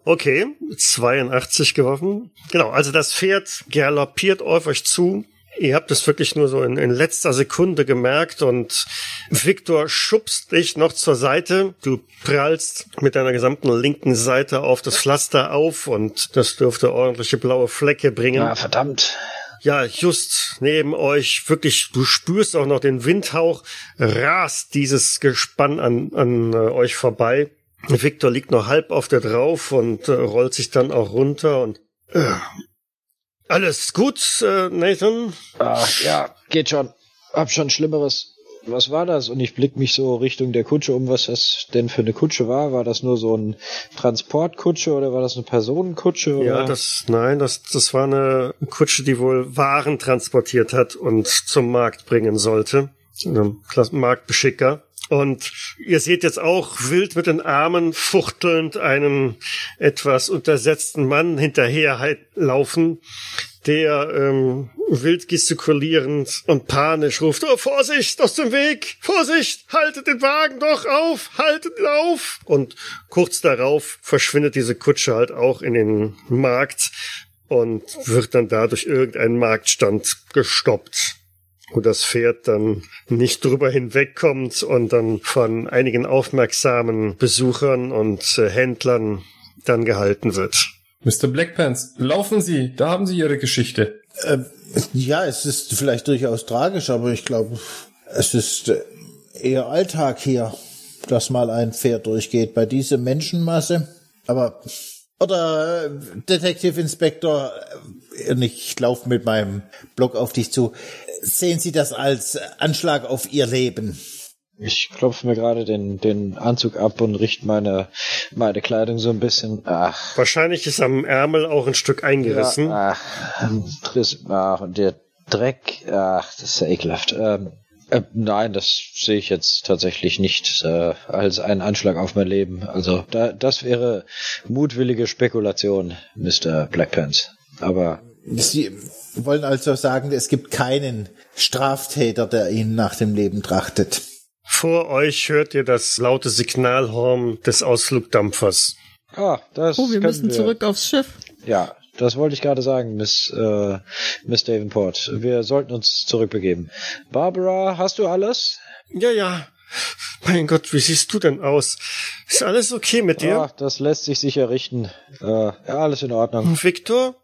[SPEAKER 1] Okay, 82 geworfen. Genau, also das Pferd galoppiert auf euch zu. Ihr habt es wirklich nur so in, in letzter Sekunde gemerkt und Victor schubst dich noch zur Seite. Du prallst mit deiner gesamten linken Seite auf das Pflaster auf und das dürfte ordentliche blaue Flecke bringen.
[SPEAKER 5] Ah, verdammt.
[SPEAKER 1] Ja, just neben euch, wirklich, du spürst auch noch den Windhauch, rast dieses Gespann an, an äh, euch vorbei. Victor liegt noch halb auf der drauf und äh, rollt sich dann auch runter und äh, alles gut, äh, Nathan?
[SPEAKER 5] Ach, ja, geht schon. Hab schon Schlimmeres. Was war das? Und ich blick mich so Richtung der Kutsche um, was das denn für eine Kutsche war. War das nur so ein Transportkutsche oder war das eine Personenkutsche? Oder?
[SPEAKER 1] Ja, das, nein, das, das war eine Kutsche, die wohl Waren transportiert hat und zum Markt bringen sollte. Ein Marktbeschicker. Und ihr seht jetzt auch wild mit den Armen fuchtelnd einen etwas untersetzten Mann hinterher laufen, der ähm, wild gestikulierend und panisch ruft, oh, Vorsicht, aus dem Weg, Vorsicht, haltet den Wagen doch auf, haltet ihn auf. Und kurz darauf verschwindet diese Kutsche halt auch in den Markt und wird dann dadurch irgendein Marktstand gestoppt wo das Pferd dann nicht drüber hinwegkommt und dann von einigen aufmerksamen Besuchern und äh, Händlern dann gehalten wird.
[SPEAKER 4] Mr. Blackpants, laufen Sie, da haben Sie Ihre Geschichte.
[SPEAKER 2] Äh, ja, es ist vielleicht durchaus tragisch, aber ich glaube, es ist äh, eher Alltag hier, dass mal ein Pferd durchgeht bei dieser Menschenmasse. Aber oder äh, Detective Inspector, äh, ich laufe mit meinem Block auf dich zu sehen Sie das als Anschlag auf Ihr Leben?
[SPEAKER 5] Ich klopfe mir gerade den, den Anzug ab und richte meine, meine Kleidung so ein bisschen. Ach.
[SPEAKER 1] Wahrscheinlich ist am Ärmel auch ein Stück eingerissen.
[SPEAKER 5] Ja, ach, ach, und der Dreck, ach, das ist ja ekelhaft. Ähm, äh, nein, das sehe ich jetzt tatsächlich nicht äh, als einen Anschlag auf mein Leben. Also da, das wäre mutwillige Spekulation, Mr. Blackpants. Aber
[SPEAKER 2] Sie wollen also sagen, es gibt keinen Straftäter, der Ihnen nach dem Leben trachtet.
[SPEAKER 1] Vor euch hört ihr das laute Signalhorn des Ausflugdampfers.
[SPEAKER 5] Ah, das
[SPEAKER 3] Oh, wir müssen
[SPEAKER 5] wir.
[SPEAKER 3] zurück aufs Schiff.
[SPEAKER 5] Ja, das wollte ich gerade sagen, Miss, äh, Miss Davenport. Wir sollten uns zurückbegeben. Barbara, hast du alles?
[SPEAKER 1] Ja, ja. Mein Gott, wie siehst du denn aus? Ist alles okay mit dir?
[SPEAKER 5] Ach, das lässt sich sicher richten. Äh, ja, alles in Ordnung.
[SPEAKER 1] Victor?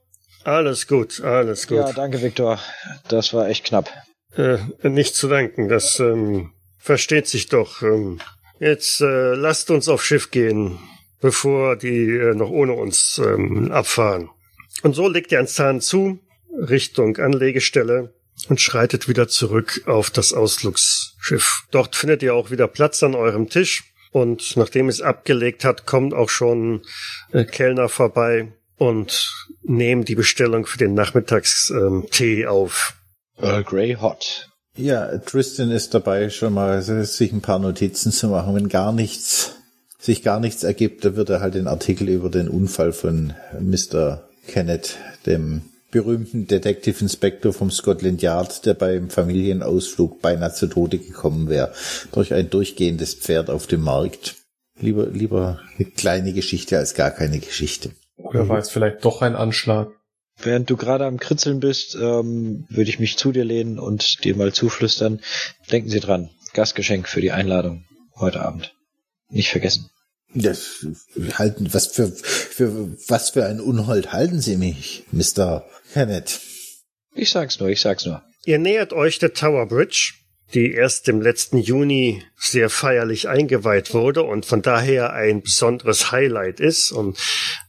[SPEAKER 1] Alles gut, alles gut.
[SPEAKER 5] Ja, danke, Victor. Das war echt knapp.
[SPEAKER 1] Äh, nicht zu danken, das ähm, versteht sich doch. Ähm, jetzt äh, lasst uns auf Schiff gehen, bevor die äh, noch ohne uns ähm, abfahren. Und so legt ihr einen Zahn zu, Richtung Anlegestelle und schreitet wieder zurück auf das Ausflugsschiff. Dort findet ihr auch wieder Platz an eurem Tisch. Und nachdem es abgelegt hat, kommt auch schon äh, Kellner vorbei und nehmen die Bestellung für den Nachmittagstee ähm, auf.
[SPEAKER 5] Earl Grey Hot.
[SPEAKER 2] Ja, Tristan ist dabei, schon mal sich ein paar Notizen zu machen. Wenn gar nichts, sich gar nichts ergibt, dann wird er halt den Artikel über den Unfall von Mr. Kenneth, dem berühmten Detective Inspector vom Scotland Yard, der beim Familienausflug beinahe zu Tode gekommen wäre, durch ein durchgehendes Pferd auf dem Markt. Lieber, lieber eine kleine Geschichte als gar keine Geschichte.
[SPEAKER 4] Oder war es vielleicht doch ein Anschlag?
[SPEAKER 5] Während du gerade am Kritzeln bist, ähm, würde ich mich zu dir lehnen und dir mal zuflüstern. Denken Sie dran, Gastgeschenk für die Einladung heute Abend. Nicht vergessen.
[SPEAKER 2] Das halten, was für, für, was für ein Unhold halten Sie mich, Mr. Kenneth?
[SPEAKER 5] Ich sag's nur, ich sag's nur.
[SPEAKER 1] Ihr nähert euch der Tower Bridge, die erst im letzten Juni sehr feierlich eingeweiht wurde und von daher ein besonderes Highlight ist. Und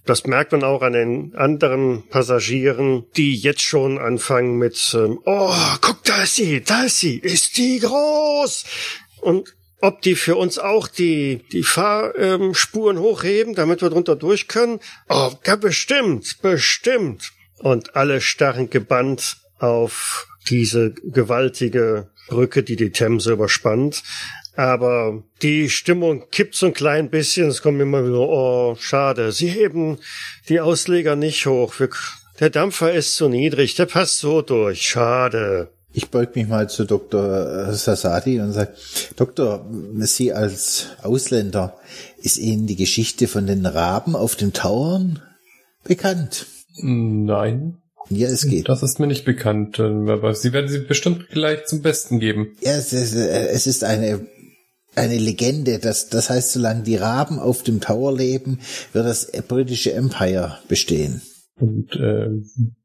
[SPEAKER 1] das merkt man auch an den anderen Passagieren, die jetzt schon anfangen mit, ähm, oh, guck, da ist sie, da ist sie, ist die groß! Und ob die für uns auch die, die Fahrspuren hochheben, damit wir drunter durch können? Oh, ja, bestimmt, bestimmt. Und alle starren gebannt auf diese gewaltige Brücke, die die Themse überspannt. Aber die Stimmung kippt so ein klein bisschen. Es kommt immer wieder, oh, schade. Sie heben die Ausleger nicht hoch. Wir, der Dampfer ist zu niedrig. Der passt so durch. Schade.
[SPEAKER 2] Ich beug mich mal zu Dr. Sasadi und sage, Doktor, Sie als Ausländer, ist Ihnen die Geschichte von den Raben auf den Tauern bekannt?
[SPEAKER 4] Nein.
[SPEAKER 2] Ja, es geht.
[SPEAKER 4] Das ist mir nicht bekannt, aber Sie werden sie bestimmt gleich zum Besten geben.
[SPEAKER 2] Ja, es ist, es ist eine eine Legende, dass das heißt, solange die Raben auf dem Tower leben, wird das britische Empire bestehen.
[SPEAKER 4] Und äh,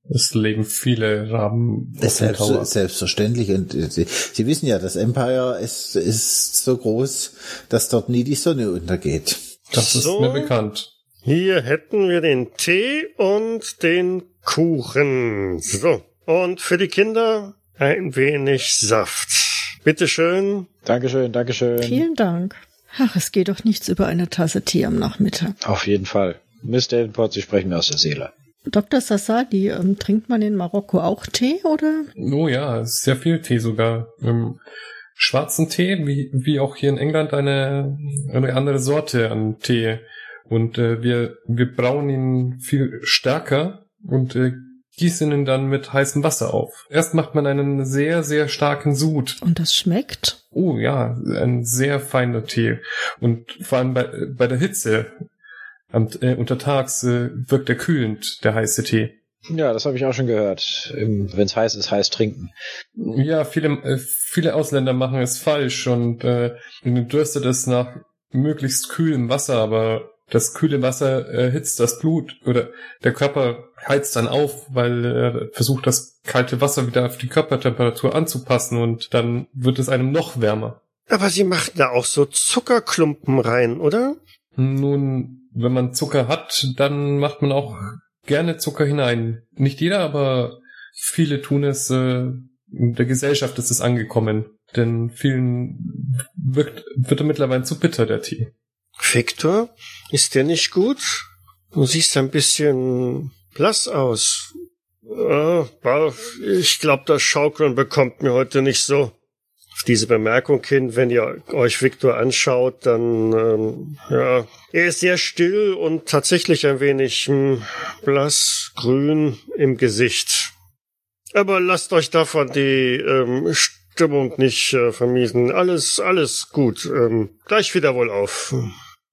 [SPEAKER 4] es leben viele Raben.
[SPEAKER 2] Das selbst, selbstverständlich. Und äh, Sie, Sie, wissen ja, das Empire ist, ist so groß, dass dort nie die Sonne untergeht.
[SPEAKER 4] Das ist so, mir bekannt.
[SPEAKER 1] Hier hätten wir den Tee und den Kuchen. So. Und für die Kinder ein wenig Saft. Bitteschön.
[SPEAKER 5] Dankeschön, Dankeschön.
[SPEAKER 3] Vielen Dank. Ach, es geht doch nichts über eine Tasse Tee am Nachmittag.
[SPEAKER 5] Auf jeden Fall. Miss Davenport, Sie sprechen mir aus der Seele.
[SPEAKER 3] Dr. Sassadi, ähm, trinkt man in Marokko auch Tee, oder?
[SPEAKER 4] Oh ja, sehr viel Tee sogar. Ähm, schwarzen Tee, wie, wie auch hier in England eine, eine andere Sorte an Tee. Und äh, wir, wir brauen ihn viel stärker und äh, gießen ihn dann mit heißem Wasser auf. Erst macht man einen sehr, sehr starken Sud.
[SPEAKER 3] Und das schmeckt?
[SPEAKER 4] Oh ja, ein sehr feiner Tee. Und vor allem bei, bei der Hitze und, äh, untertags äh, wirkt er kühlend, der heiße Tee.
[SPEAKER 5] Ja, das habe ich auch schon gehört. Wenn es heiß ist, heiß trinken.
[SPEAKER 4] Ja, viele, äh, viele Ausländer machen es falsch und äh, dürstet es nach möglichst kühlem Wasser, aber das kühle Wasser erhitzt das Blut oder der Körper heizt dann auf, weil er versucht, das kalte Wasser wieder auf die Körpertemperatur anzupassen und dann wird es einem noch wärmer.
[SPEAKER 1] Aber sie machen da auch so Zuckerklumpen rein, oder?
[SPEAKER 4] Nun, wenn man Zucker hat, dann macht man auch gerne Zucker hinein. Nicht jeder, aber viele tun es. Äh, in der Gesellschaft ist es angekommen. Denn vielen wirkt, wird er mittlerweile zu bitter, der Tee.
[SPEAKER 1] Victor, ist der nicht gut? Du siehst ein bisschen blass aus. Ich glaube, das Schaukeln bekommt mir heute nicht so auf diese Bemerkung hin, wenn ihr euch Victor anschaut, dann ähm, ja, er ist sehr still und tatsächlich ein wenig hm, blass grün im Gesicht. Aber lasst euch davon die ähm, Stimmung nicht äh, vermiesen. Alles, alles gut. Ähm, gleich wieder wohl auf.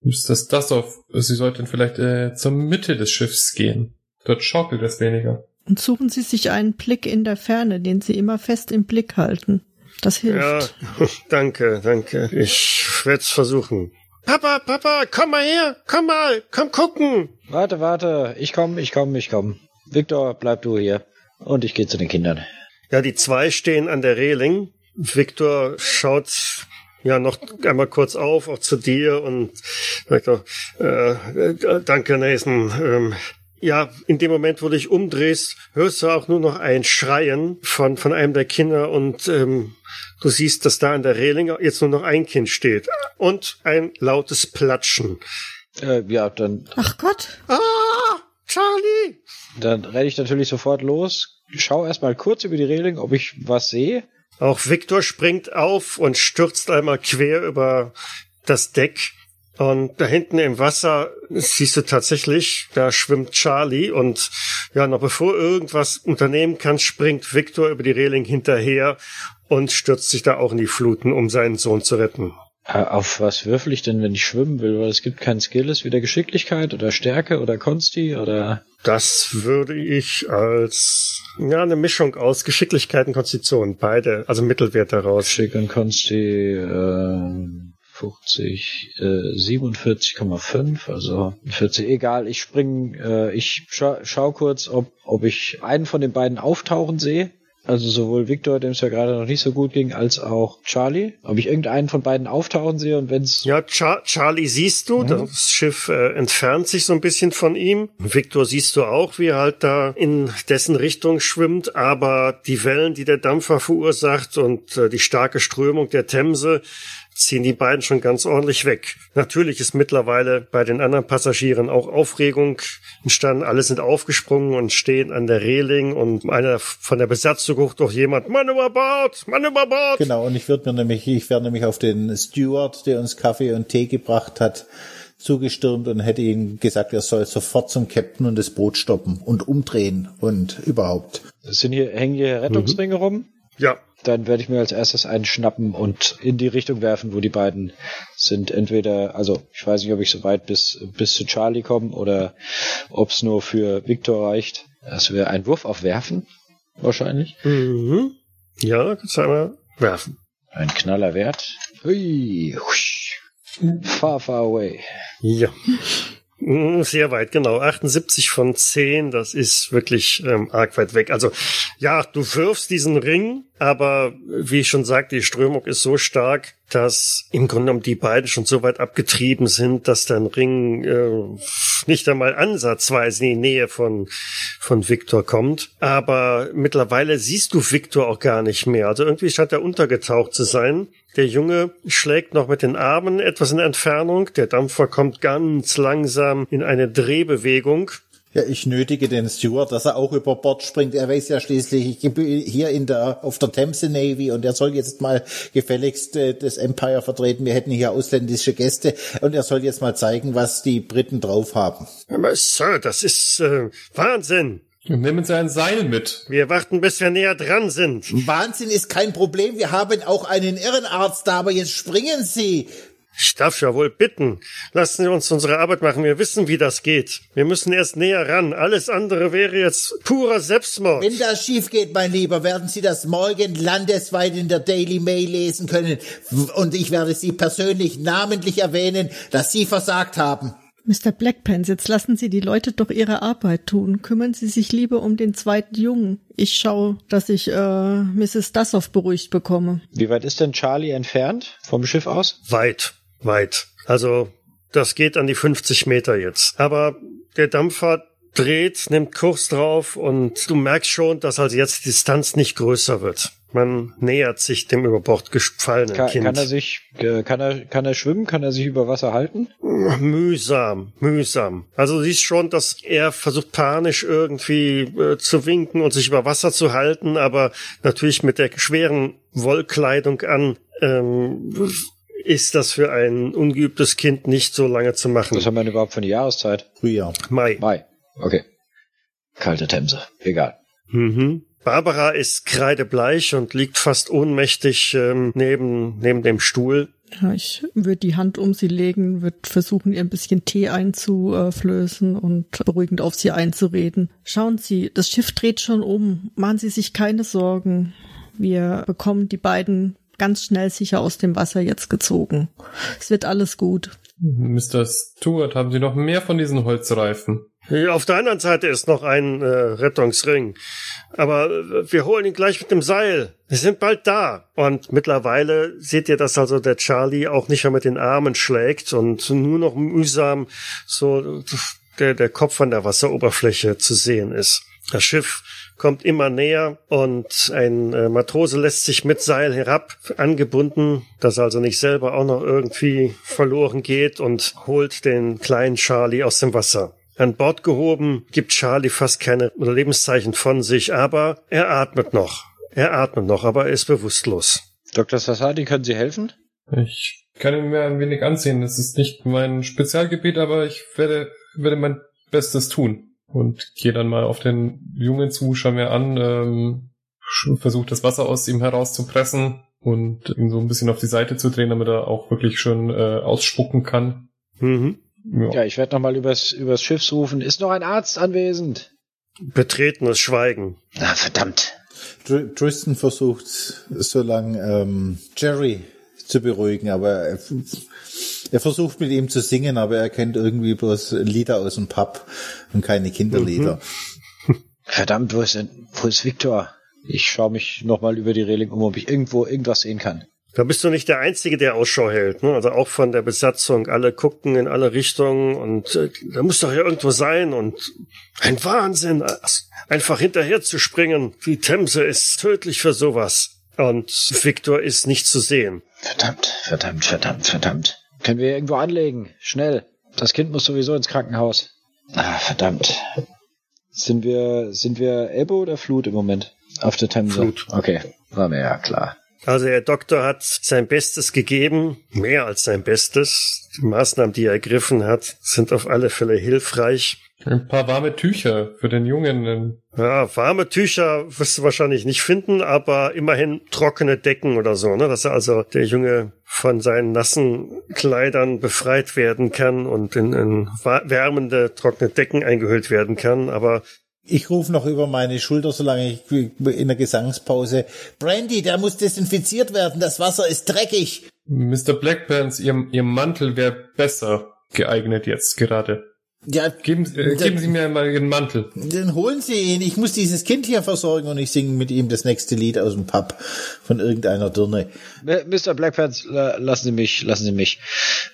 [SPEAKER 4] Ist das das auf? Sie sollten vielleicht äh, zur Mitte des Schiffs gehen. Dort schaukelt es weniger.
[SPEAKER 3] Und suchen Sie sich einen Blick in der Ferne, den Sie immer fest im Blick halten. Das hilft.
[SPEAKER 1] Ja, [laughs] danke, danke. Ich werde es versuchen. Papa, Papa, komm mal her, komm mal, komm gucken.
[SPEAKER 5] Warte, warte, ich komm, ich komm, ich komm. Victor, bleib du hier. Und ich gehe zu den Kindern.
[SPEAKER 1] Ja, die zwei stehen an der Reling. Victor schaut ja noch einmal kurz auf, auch zu dir und sagt auch, äh, äh, danke, Nathan. Ähm, ja, in dem Moment, wo du dich umdrehst, hörst du auch nur noch ein Schreien von, von einem der Kinder und ähm, du siehst, dass da an der Reling jetzt nur noch ein Kind steht und ein lautes Platschen.
[SPEAKER 5] Äh, ja, dann.
[SPEAKER 3] Ach Gott.
[SPEAKER 1] Ah, Charlie!
[SPEAKER 5] Dann renne ich natürlich sofort los, schau erstmal kurz über die Reling, ob ich was sehe.
[SPEAKER 1] Auch Victor springt auf und stürzt einmal quer über das Deck Und da hinten im Wasser siehst du tatsächlich, da schwimmt Charlie und ja, noch bevor irgendwas unternehmen kann, springt Victor über die Reling hinterher und stürzt sich da auch in die Fluten, um seinen Sohn zu retten.
[SPEAKER 5] Äh, Auf was würfel ich denn, wenn ich schwimmen will? Weil es gibt keinen Skill, ist wieder Geschicklichkeit oder Stärke oder Konsti oder.
[SPEAKER 1] Das würde ich als ja eine Mischung aus Geschicklichkeit und Konstitution, beide, also Mittelwert daraus.
[SPEAKER 5] Geschick und Konsti, äh, 50, äh, 47,5, also 40, egal, ich spring, äh, ich scha schau kurz, ob, ob ich einen von den beiden auftauchen sehe. Also sowohl Victor, dem es ja gerade noch nicht so gut ging, als auch Charlie. Ob ich irgendeinen von beiden auftauchen sehe und wenn's
[SPEAKER 1] Ja, Char Charlie siehst du, das Schiff äh, entfernt sich so ein bisschen von ihm. Victor siehst du auch, wie er halt da in dessen Richtung schwimmt, aber die Wellen, die der Dampfer verursacht und äh, die starke Strömung der Themse ziehen die beiden schon ganz ordentlich weg. Natürlich ist mittlerweile bei den anderen Passagieren auch Aufregung entstanden. Alle sind aufgesprungen und stehen an der Reling und einer von der Besatzung ruft doch jemand, Mann über Bord, Mann über Bord.
[SPEAKER 2] Genau, und ich würde mir nämlich, ich wäre nämlich auf den Steward, der uns Kaffee und Tee gebracht hat, zugestürmt und hätte ihm gesagt, er soll sofort zum Captain und das Boot stoppen und umdrehen und überhaupt.
[SPEAKER 5] sind hier, hängen hier Rettungsringe rum.
[SPEAKER 1] Ja,
[SPEAKER 5] Dann werde ich mir als erstes einen schnappen und in die Richtung werfen, wo die beiden sind. Entweder, also ich weiß nicht, ob ich so weit bis, bis zu Charlie komme oder ob es nur für Victor reicht. Das wäre ein Wurf auf Werfen, wahrscheinlich.
[SPEAKER 1] Mhm. Ja, kannst du einmal werfen.
[SPEAKER 5] Ein knaller Wert. Hui, husch. Far, far away.
[SPEAKER 1] Ja. Mm, Sehr weit, genau. 78 von 10, das ist wirklich ähm, arg weit weg. Also ja, du wirfst diesen Ring, aber wie ich schon sagte, die Strömung ist so stark, dass im Grunde genommen die beiden schon so weit abgetrieben sind, dass dein Ring äh, nicht einmal ansatzweise in die Nähe von, von Victor kommt. Aber mittlerweile siehst du Victor auch gar nicht mehr. Also irgendwie scheint er untergetaucht zu sein. Der Junge schlägt noch mit den Armen etwas in Entfernung. Der Dampfer kommt ganz langsam in eine Drehbewegung.
[SPEAKER 2] Ja, ich nötige den Steward, dass er auch über Bord springt. Er weiß ja schließlich, ich bin hier in der, auf der Themse Navy und er soll jetzt mal gefälligst äh, das Empire vertreten. Wir hätten hier ausländische Gäste und er soll jetzt mal zeigen, was die Briten drauf haben.
[SPEAKER 1] Aber Sir, das ist äh, Wahnsinn.
[SPEAKER 4] Nehmen Sie ein Seil mit.
[SPEAKER 1] Wir warten, bis wir näher dran sind.
[SPEAKER 2] Wahnsinn ist kein Problem. Wir haben auch einen Irrenarzt da, aber jetzt springen Sie.
[SPEAKER 1] Ich darf ja wohl bitten. Lassen Sie uns unsere Arbeit machen. Wir wissen, wie das geht. Wir müssen erst näher ran. Alles andere wäre jetzt purer Selbstmord.
[SPEAKER 2] Wenn das schief geht, mein Lieber, werden Sie das morgen landesweit in der Daily Mail lesen können. Und ich werde Sie persönlich namentlich erwähnen, dass Sie versagt haben.
[SPEAKER 3] Mr. Blackpants, jetzt lassen Sie die Leute doch ihre Arbeit tun. Kümmern Sie sich lieber um den zweiten Jungen. Ich schaue, dass ich äh, Mrs. Dassoff beruhigt bekomme.
[SPEAKER 5] Wie weit ist denn Charlie entfernt vom Schiff aus?
[SPEAKER 1] Weit, weit. Also, das geht an die 50 Meter jetzt. Aber der Dampfer dreht, nimmt Kurs drauf und du merkst schon, dass also jetzt die Distanz nicht größer wird. Man nähert sich dem über Bord gefallenen
[SPEAKER 5] Kann,
[SPEAKER 1] Kind.
[SPEAKER 5] kann er sich, äh, kann er, kann er schwimmen? Kann er sich über Wasser halten?
[SPEAKER 1] Mühsam, mühsam. Also du siehst schon, dass er versucht panisch irgendwie äh, zu winken und sich über Wasser zu halten, aber natürlich mit der schweren Wollkleidung an ähm, ist das für ein ungeübtes Kind nicht so lange zu machen.
[SPEAKER 5] Was haben wir denn überhaupt für eine Jahreszeit?
[SPEAKER 2] Frühjahr.
[SPEAKER 1] Mai.
[SPEAKER 5] Mai. Okay. Kalte Themse. Egal.
[SPEAKER 1] Mhm. Barbara ist kreidebleich und liegt fast ohnmächtig ähm, neben, neben dem Stuhl.
[SPEAKER 3] Ja, ich würde die Hand um sie legen, würde versuchen, ihr ein bisschen Tee einzuflößen und beruhigend auf sie einzureden. Schauen Sie, das Schiff dreht schon um. Machen Sie sich keine Sorgen. Wir bekommen die beiden ganz schnell sicher aus dem Wasser jetzt gezogen. Es wird alles gut.
[SPEAKER 4] Mr. Stewart, haben Sie noch mehr von diesen Holzreifen?
[SPEAKER 1] Auf der anderen Seite ist noch ein äh, Rettungsring. Aber äh, wir holen ihn gleich mit dem Seil. Wir sind bald da. Und mittlerweile seht ihr, dass also der Charlie auch nicht mehr mit den Armen schlägt und nur noch mühsam so der, der Kopf an der Wasseroberfläche zu sehen ist. Das Schiff kommt immer näher und ein äh, Matrose lässt sich mit Seil herab, angebunden, dass er also nicht selber auch noch irgendwie verloren geht und holt den kleinen Charlie aus dem Wasser. An Bord gehoben gibt Charlie fast keine Lebenszeichen von sich, aber er atmet noch. Er atmet noch, aber er ist bewusstlos.
[SPEAKER 5] Dr. Sassadi, können Sie helfen?
[SPEAKER 4] Ich kann ihn mir ein wenig ansehen. Das ist nicht mein Spezialgebiet, aber ich werde, werde mein Bestes tun. Und gehe dann mal auf den Jungen zu, schau mir an, ähm, versuche das Wasser aus ihm herauszupressen und ihn so ein bisschen auf die Seite zu drehen, damit er auch wirklich schön äh, ausspucken kann.
[SPEAKER 5] Mhm. Ja. ja, ich werde nochmal übers, übers Schiff rufen. Ist noch ein Arzt anwesend?
[SPEAKER 1] Betretenes Schweigen.
[SPEAKER 5] Ah, verdammt.
[SPEAKER 2] Tristan versucht so lange ähm, Jerry zu beruhigen, aber er, er, versucht mit ihm zu singen, aber er kennt irgendwie bloß Lieder aus dem Pub und keine Kinderlieder.
[SPEAKER 5] Mhm. Verdammt, wo ist denn, wo ist Victor? Ich schaue mich nochmal über die Reling um, ob ich irgendwo irgendwas sehen kann.
[SPEAKER 1] Da bist du nicht der Einzige, der Ausschau hält. Ne? Also auch von der Besatzung. Alle gucken in alle Richtungen und äh, da muss doch hier irgendwo sein. Und ein Wahnsinn, einfach hinterher zu springen. Die Themse ist tödlich für sowas. Und Victor ist nicht zu sehen.
[SPEAKER 5] Verdammt, verdammt, verdammt, verdammt. Können wir irgendwo anlegen? Schnell. Das Kind muss sowieso ins Krankenhaus. Ah, verdammt. Sind wir, sind wir Ebbe oder Flut im Moment? Auf der Themse?
[SPEAKER 1] Flut.
[SPEAKER 5] Okay, war mir ja klar.
[SPEAKER 1] Also der Doktor hat sein Bestes gegeben, mehr als sein Bestes. Die Maßnahmen, die er ergriffen hat, sind auf alle Fälle hilfreich.
[SPEAKER 4] Ein paar warme Tücher für den Jungen.
[SPEAKER 1] Ja, warme Tücher wirst du wahrscheinlich nicht finden, aber immerhin trockene Decken oder so, ne? Dass er also der Junge von seinen nassen Kleidern befreit werden kann und in, in wärmende, trockene Decken eingehüllt werden kann. Aber
[SPEAKER 2] ich rufe noch über meine Schulter, solange ich in der Gesangspause. Brandy, der muss desinfiziert werden. Das Wasser ist dreckig.
[SPEAKER 4] Mr. Blackpants, ihr, ihr Mantel wäre besser geeignet jetzt gerade. Ja, geben, äh, geben Sie mir mal Ihren Mantel.
[SPEAKER 2] Dann holen Sie ihn. Ich muss dieses Kind hier versorgen und ich singe mit ihm das nächste Lied aus dem Pub von irgendeiner Dirne.
[SPEAKER 5] Mr. Blackpants, lassen Sie mich, lassen Sie mich.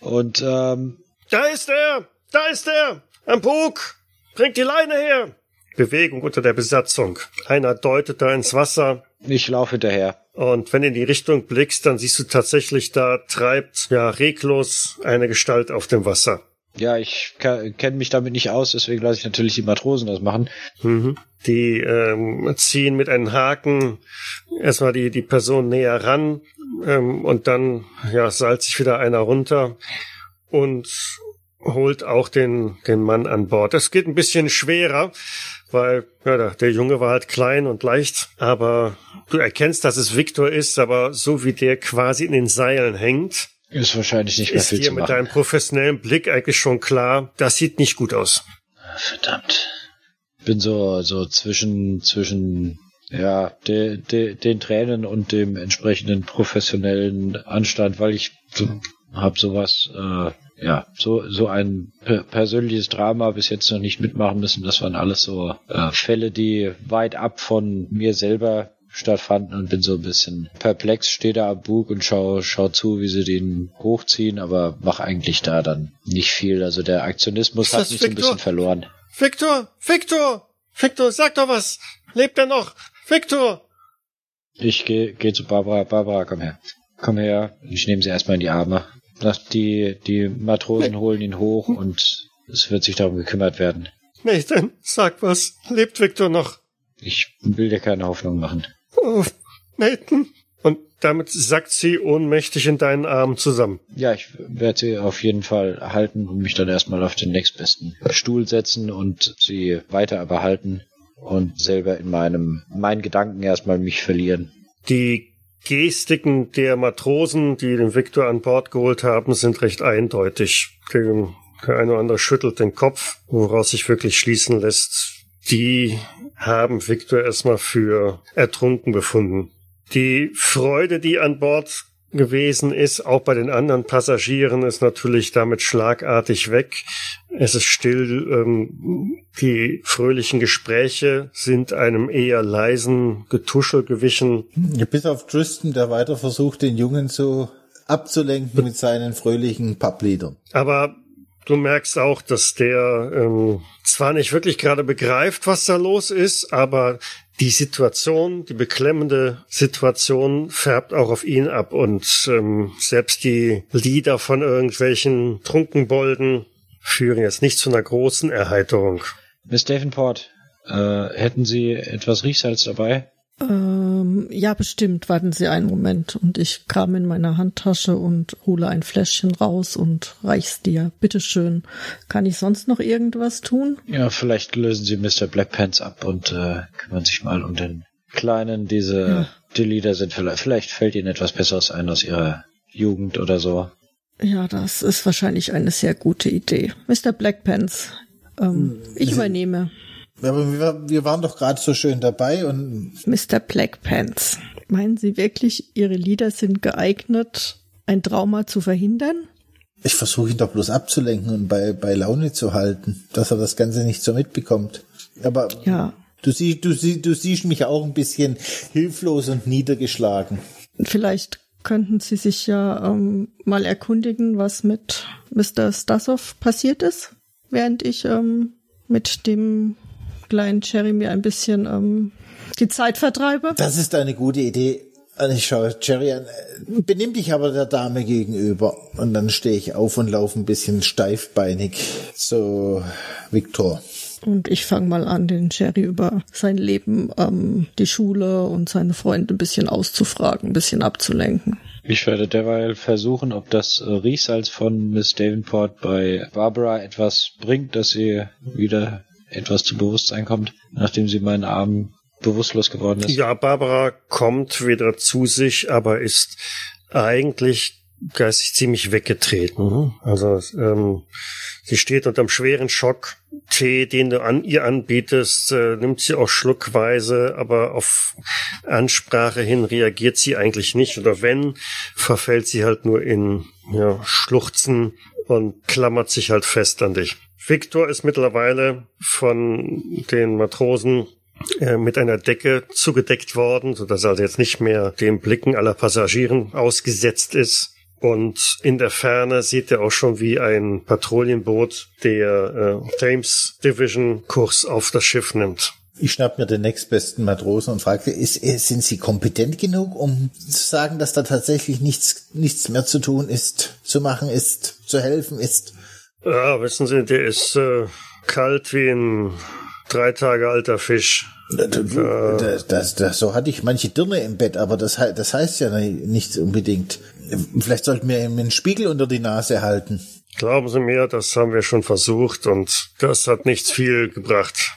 [SPEAKER 5] Und ähm,
[SPEAKER 1] da ist er, da ist er, am Bug. Bringt die Leine her. Bewegung unter der Besatzung. Einer deutet da ins Wasser.
[SPEAKER 5] Ich laufe hinterher.
[SPEAKER 1] Und wenn du in die Richtung blickst, dann siehst du tatsächlich, da treibt ja reglos eine Gestalt auf dem Wasser.
[SPEAKER 5] Ja, ich kenne mich damit nicht aus, deswegen lasse ich natürlich die Matrosen das machen.
[SPEAKER 1] Mhm. Die ähm, ziehen mit einem Haken erstmal die, die Person näher ran ähm, und dann ja, salzt sich wieder einer runter und holt auch den, den Mann an Bord. Das geht ein bisschen schwerer, weil ja, der Junge war halt klein und leicht, aber du erkennst, dass es Victor ist, aber so wie der quasi in den Seilen hängt,
[SPEAKER 5] ist wahrscheinlich nicht mehr
[SPEAKER 1] ist
[SPEAKER 5] viel
[SPEAKER 1] dir
[SPEAKER 5] zu
[SPEAKER 1] mit
[SPEAKER 5] machen.
[SPEAKER 1] deinem professionellen Blick eigentlich schon klar, das sieht nicht gut aus.
[SPEAKER 5] Verdammt. Bin so so zwischen zwischen ja de, de, den Tränen und dem entsprechenden professionellen Anstand, weil ich so, hab sowas äh, ja, so, so ein persönliches Drama bis jetzt noch nicht mitmachen müssen. Das waren alles so äh, Fälle, die weit ab von mir selber stattfanden und bin so ein bisschen perplex, stehe da am Bug und schau, schau zu, wie sie den hochziehen, aber mach eigentlich da dann nicht viel. Also der Aktionismus hat mich so ein bisschen verloren.
[SPEAKER 1] Victor, Victor, Victor, sag doch was. Lebt er noch? Victor!
[SPEAKER 5] Ich gehe geh zu Barbara. Barbara, komm her. Komm her. Ich nehme sie erstmal in die Arme. Die, die Matrosen holen ihn hoch und es wird sich darum gekümmert werden.
[SPEAKER 1] Nathan, sag was. Lebt Victor noch?
[SPEAKER 5] Ich will dir keine Hoffnung machen.
[SPEAKER 1] Oh, Nathan. Und damit sackt sie ohnmächtig in deinen Armen zusammen.
[SPEAKER 5] Ja, ich werde sie auf jeden Fall halten und mich dann erstmal auf den nächstbesten Stuhl setzen und sie weiter behalten und selber in meinem, meinen Gedanken erstmal mich verlieren.
[SPEAKER 1] Die Gestiken der Matrosen, die den Victor an Bord geholt haben, sind recht eindeutig. Der eine oder andere schüttelt den Kopf, woraus sich wirklich schließen lässt, die haben Victor erstmal für ertrunken befunden. Die Freude, die an Bord gewesen ist, auch bei den anderen Passagieren, ist natürlich damit schlagartig weg. Es ist still, ähm, die fröhlichen Gespräche sind einem eher leisen Getuschel gewichen.
[SPEAKER 2] Bis auf Tristan, der weiter versucht, den Jungen so abzulenken mit seinen fröhlichen Pappliedern.
[SPEAKER 1] Aber du merkst auch, dass der ähm, zwar nicht wirklich gerade begreift, was da los ist, aber die Situation, die beklemmende Situation färbt auch auf ihn ab und ähm, selbst die Lieder von irgendwelchen Trunkenbolden führen jetzt nicht zu einer großen Erheiterung.
[SPEAKER 5] Miss Davenport, äh, hätten Sie etwas Riechsalz dabei?
[SPEAKER 3] Ähm, ja, bestimmt. Warten Sie einen Moment. Und ich kram in meiner Handtasche und hole ein Fläschchen raus und reich's dir. Bitteschön. Kann ich sonst noch irgendwas tun?
[SPEAKER 5] Ja, vielleicht lösen Sie Mr. Blackpants ab und äh, kümmern sich mal um den Kleinen. Diese,
[SPEAKER 3] Ja.
[SPEAKER 5] die Lieder sind vielleicht, vielleicht fällt Ihnen etwas Besseres ein aus Ihrer Jugend oder so.
[SPEAKER 3] Ja, das ist wahrscheinlich eine sehr gute Idee. Mr. Blackpants, ähm, ich übernehme.
[SPEAKER 2] Aber wir, wir waren doch gerade so schön dabei und
[SPEAKER 3] Mr. Blackpants, meinen Sie wirklich, Ihre Lieder sind geeignet, ein Trauma zu verhindern?
[SPEAKER 2] ich versuche ihn doch bloß abzulenken und bei, bei Laune zu halten, dass er das Ganze nicht so mitbekommt. Aber
[SPEAKER 3] Ja.
[SPEAKER 2] du, siehst, du, siehst, du siehst mich auch ein bisschen hilflos und niedergeschlagen.
[SPEAKER 3] Vielleicht könnten Sie sich ja ähm, mal erkundigen, was mit Mr. Stasov passiert ist, während ich ähm, mit dem kleinen Cherry mir ein bisschen ähm, die Zeit vertreibe.
[SPEAKER 2] Das ist eine gute Idee. Und ich schaue Jerry an. äh, Benimm dich aber der Dame gegenüber. Und dann stehe ich auf und laufe ein bisschen steifbeinig zu Viktor.
[SPEAKER 3] Und ich fange mal an, den Cherry über sein Leben, ähm, die Schule und seine Freunde ein bisschen auszufragen, ein bisschen abzulenken.
[SPEAKER 5] Ich werde derweil versuchen, ob das äh, Riechsalz von Miss Davenport bei Barbara etwas bringt, dass sie wieder etwas zu Bewusstsein kommt, nachdem sie meinen Arm bewusstlos geworden ist.
[SPEAKER 1] Ja, Barbara kommt wieder zu sich, aber ist eigentlich geistig ziemlich weggetreten. Also ähm, sie steht unterm schweren Schock. Tee, den du an ihr anbietest, äh, nimmt sie auch schluckweise, aber auf Ansprache hin reagiert sie eigentlich nicht. Oder wenn, verfällt sie halt nur in ja, Schluchzen und klammert sich halt fest an dich. Victor ist mittlerweile von den Matrosen äh, mit einer Decke zugedeckt worden, so dass er also jetzt nicht mehr den Blicken aller Passagieren ausgesetzt ist. Und in der Ferne sieht er auch schon wie ein Patrouillenboot der äh, Thames Division Kurs auf das Schiff nimmt.
[SPEAKER 2] Ich schnapp mir den nächstbesten Matrosen und fragte, ist, sind Sie kompetent genug, um zu sagen, dass da tatsächlich nichts, nichts mehr zu tun ist, zu machen ist, zu helfen ist?
[SPEAKER 1] Ja, wissen Sie, der ist äh, kalt wie ein drei Tage alter Fisch.
[SPEAKER 2] Das, das, das, so hatte ich manche Dirne im Bett, aber das, das heißt ja nicht unbedingt. Vielleicht sollten wir ihm einen Spiegel unter die Nase halten.
[SPEAKER 1] Glauben Sie mir, das haben wir schon versucht und das hat nichts viel gebracht.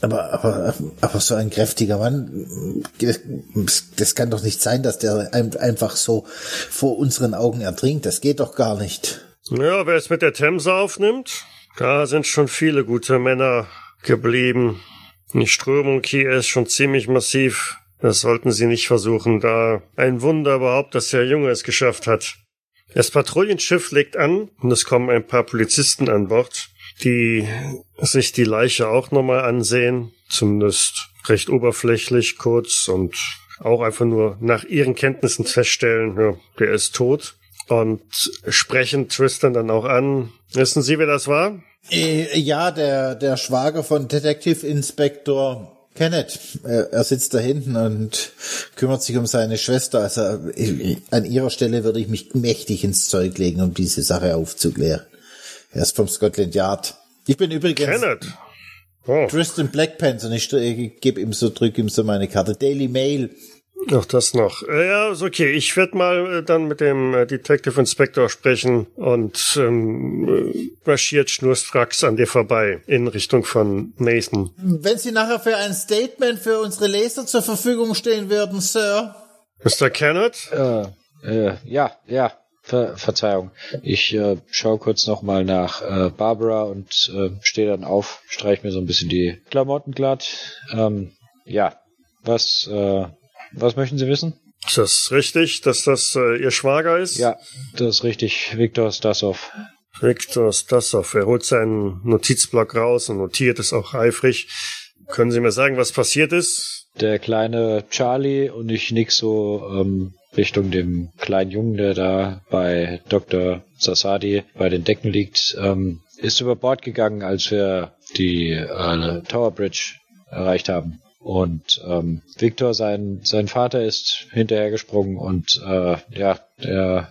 [SPEAKER 2] Aber, aber, aber so ein kräftiger Mann, das, kann doch nicht sein, dass der ein- einfach so vor unseren Augen ertrinkt. Das geht doch gar nicht.
[SPEAKER 1] Ja, wer es mit der Themse aufnimmt, da sind schon viele gute Männer geblieben. Die Strömung hier ist schon ziemlich massiv. Das sollten Sie nicht versuchen, da ein Wunder überhaupt, dass der Junge es geschafft hat. Das Patrouillenschiff legt an und es kommen ein paar Polizisten an Bord, die sich die Leiche auch nochmal ansehen, zumindest recht oberflächlich kurz und auch einfach nur nach ihren Kenntnissen feststellen, ja, der ist tot und sprechen Tristan dann auch an. Wissen Sie, wer das war?
[SPEAKER 2] Äh, ja, der, der Schwager von Detective Inspector Kenneth. Er, sitzt da hinten und kümmert sich um seine Schwester. Also äh, an ihrer Stelle würde ich mich mächtig ins Zeug legen, um diese Sache aufzuklären. Er ist vom Scotland Yard. Ich bin übrigens
[SPEAKER 1] Kenneth. Oh,
[SPEAKER 2] Tristan Blackpants und ich äh, gebe ihm so, drück ihm so meine Karte. Daily Mail.
[SPEAKER 1] Ach, das noch. Äh, Ja, ist okay. Ich werde mal äh, dann mit dem äh, Detective Inspector sprechen und ähm, äh, marschiert schnurstracks an dir vorbei in Richtung von Nathan.
[SPEAKER 2] Wenn Sie nachher für ein Statement für unsere Leser zur Verfügung stehen würden, Sir.
[SPEAKER 1] Mr. Kenneth?
[SPEAKER 5] Äh, äh, ja, ja. Ver Verzeihung. Ich äh, schaue kurz nochmal nach äh, Barbara und äh, stehe dann auf, streich mir so ein bisschen die Klamotten glatt. Ähm, ja, was, äh, was möchten Sie wissen?
[SPEAKER 1] Ist das richtig, dass das äh, Ihr Schwager ist?
[SPEAKER 5] Ja, das ist richtig. Viktor Stasov.
[SPEAKER 1] Viktor Stasov. Er holt seinen Notizblock raus und notiert es auch eifrig. Können Sie mir sagen, was passiert ist?
[SPEAKER 5] Der kleine Charlie und ich nick so ähm, Richtung dem kleinen Jungen, der da bei Dr. Sasadi bei den Decken liegt, ähm, ist über Bord gegangen, als wir die äh, Tower Bridge erreicht haben. Und ähm, Victor, sein, sein Vater, ist hinterhergesprungen und äh, ja, der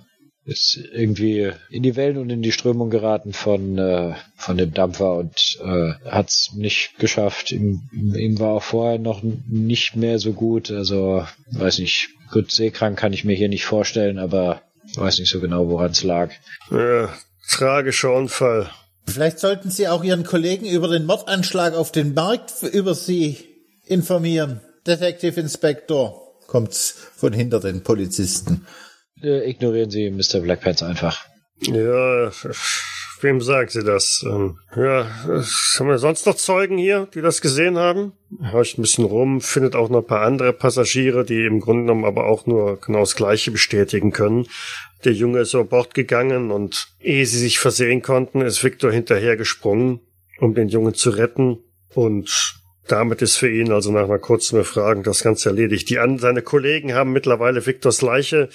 [SPEAKER 5] ist irgendwie in die Wellen und in die Strömung geraten von, äh, von dem Dampfer und äh, hat es nicht geschafft. Ihm, ihm war auch vorher noch nicht mehr so gut. Also, weiß nicht, gut, seekrank kann ich mir hier nicht vorstellen, aber weiß nicht so genau, woran es lag.
[SPEAKER 1] Ja, tragischer Unfall.
[SPEAKER 2] Vielleicht sollten Sie auch Ihren Kollegen über den Mordanschlag auf den Markt über Sie informieren. Detective Inspector kommt's von hinter den Polizisten.
[SPEAKER 5] Äh, ignorieren Sie Mr. Blackpants einfach.
[SPEAKER 1] Ja, wem sagen Sie das? Ähm, ja, haben wir sonst noch Zeugen hier, die das gesehen haben? Horcht ein bisschen rum, findet auch noch ein paar andere Passagiere, die im Grunde genommen aber auch nur genau das Gleiche bestätigen können. Der Junge ist über Bord gegangen und ehe sie sich versehen konnten, ist Victor hinterhergesprungen, um den Jungen zu retten und damit ist für ihn also nach einer kurzen Befragung das Ganze erledigt. Die an, seine Kollegen haben mittlerweile Victors Leiche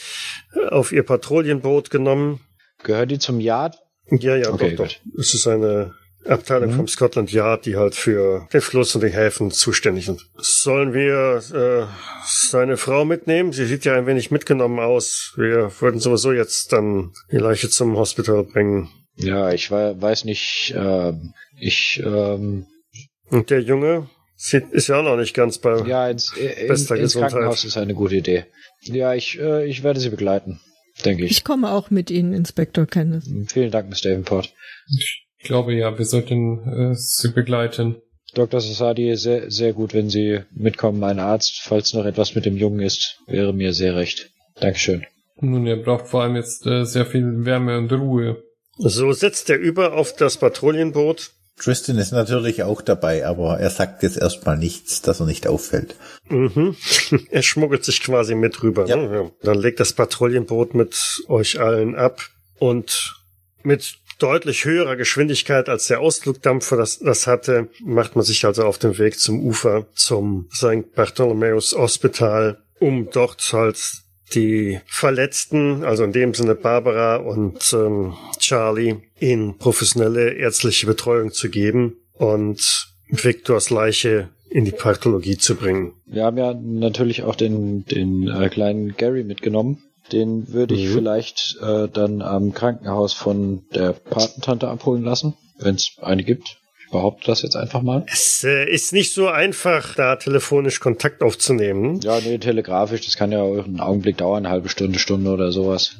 [SPEAKER 1] äh, auf ihr Patrouillenboot genommen.
[SPEAKER 5] Gehört die zum Yard?
[SPEAKER 1] Ja, ja,
[SPEAKER 5] Okay,
[SPEAKER 1] doch, doch. Es ist eine Abteilung vom Scotland Yard, die halt für den Fluss und die Häfen zuständig sind. Sollen wir äh, seine Frau mitnehmen? Sie sieht ja ein wenig mitgenommen aus. Wir würden sowieso jetzt dann die Leiche zum Hospital bringen.
[SPEAKER 5] Ja, ich we- weiß nicht. ähm, ich ähm,
[SPEAKER 1] Und der Junge ist ja auch noch nicht ganz bei.
[SPEAKER 5] ja ins, in,
[SPEAKER 1] Bester
[SPEAKER 5] ins
[SPEAKER 1] Gesundheit.
[SPEAKER 5] Krankenhaus ist eine gute Idee. Ja, ich äh, ich werde Sie begleiten, denke ich.
[SPEAKER 3] Ich komme auch mit Ihnen, Inspektor Kenneth.
[SPEAKER 5] Vielen Dank, Mr. Davenport.
[SPEAKER 4] Ich glaube ja, wir sollten äh, sie begleiten.
[SPEAKER 5] Dr. Sasadi, sehr, sehr gut, wenn Sie mitkommen. Ein Arzt, falls noch etwas mit dem Jungen ist, wäre mir sehr recht. Dankeschön.
[SPEAKER 4] Nun, er braucht vor allem jetzt äh, sehr viel Wärme und Ruhe.
[SPEAKER 1] So setzt er über auf das Patrouillenboot.
[SPEAKER 2] Tristan ist natürlich auch dabei, aber er sagt jetzt erstmal nichts, dass er nicht auffällt.
[SPEAKER 1] Mhm. [laughs] Er schmuggelt sich quasi mit rüber.
[SPEAKER 2] Ja.
[SPEAKER 1] Ne? Dann legt das Patrouillenboot mit euch allen ab und mit deutlich höherer Geschwindigkeit als der Ausflugdampfer das, das hatte, macht man sich also auf den Weg zum Ufer, zum St. Bartholomäus Hospital, um dort halt die Verletzten, also in dem Sinne Barbara und ähm, Charlie, in professionelle ärztliche Betreuung zu geben und Victors Leiche in die Pathologie zu bringen.
[SPEAKER 5] Wir haben ja natürlich auch den, den äh, kleinen Gary mitgenommen. Den würde ich
[SPEAKER 1] Mhm.
[SPEAKER 5] vielleicht äh, dann am Krankenhaus von der Patentante abholen lassen, wenn es eine gibt. Behaupte das jetzt einfach mal.
[SPEAKER 1] Es äh, ist nicht so einfach, da telefonisch Kontakt aufzunehmen.
[SPEAKER 5] Ja, nee, telegrafisch, das kann ja auch einen Augenblick dauern, eine halbe Stunde, Stunde oder sowas.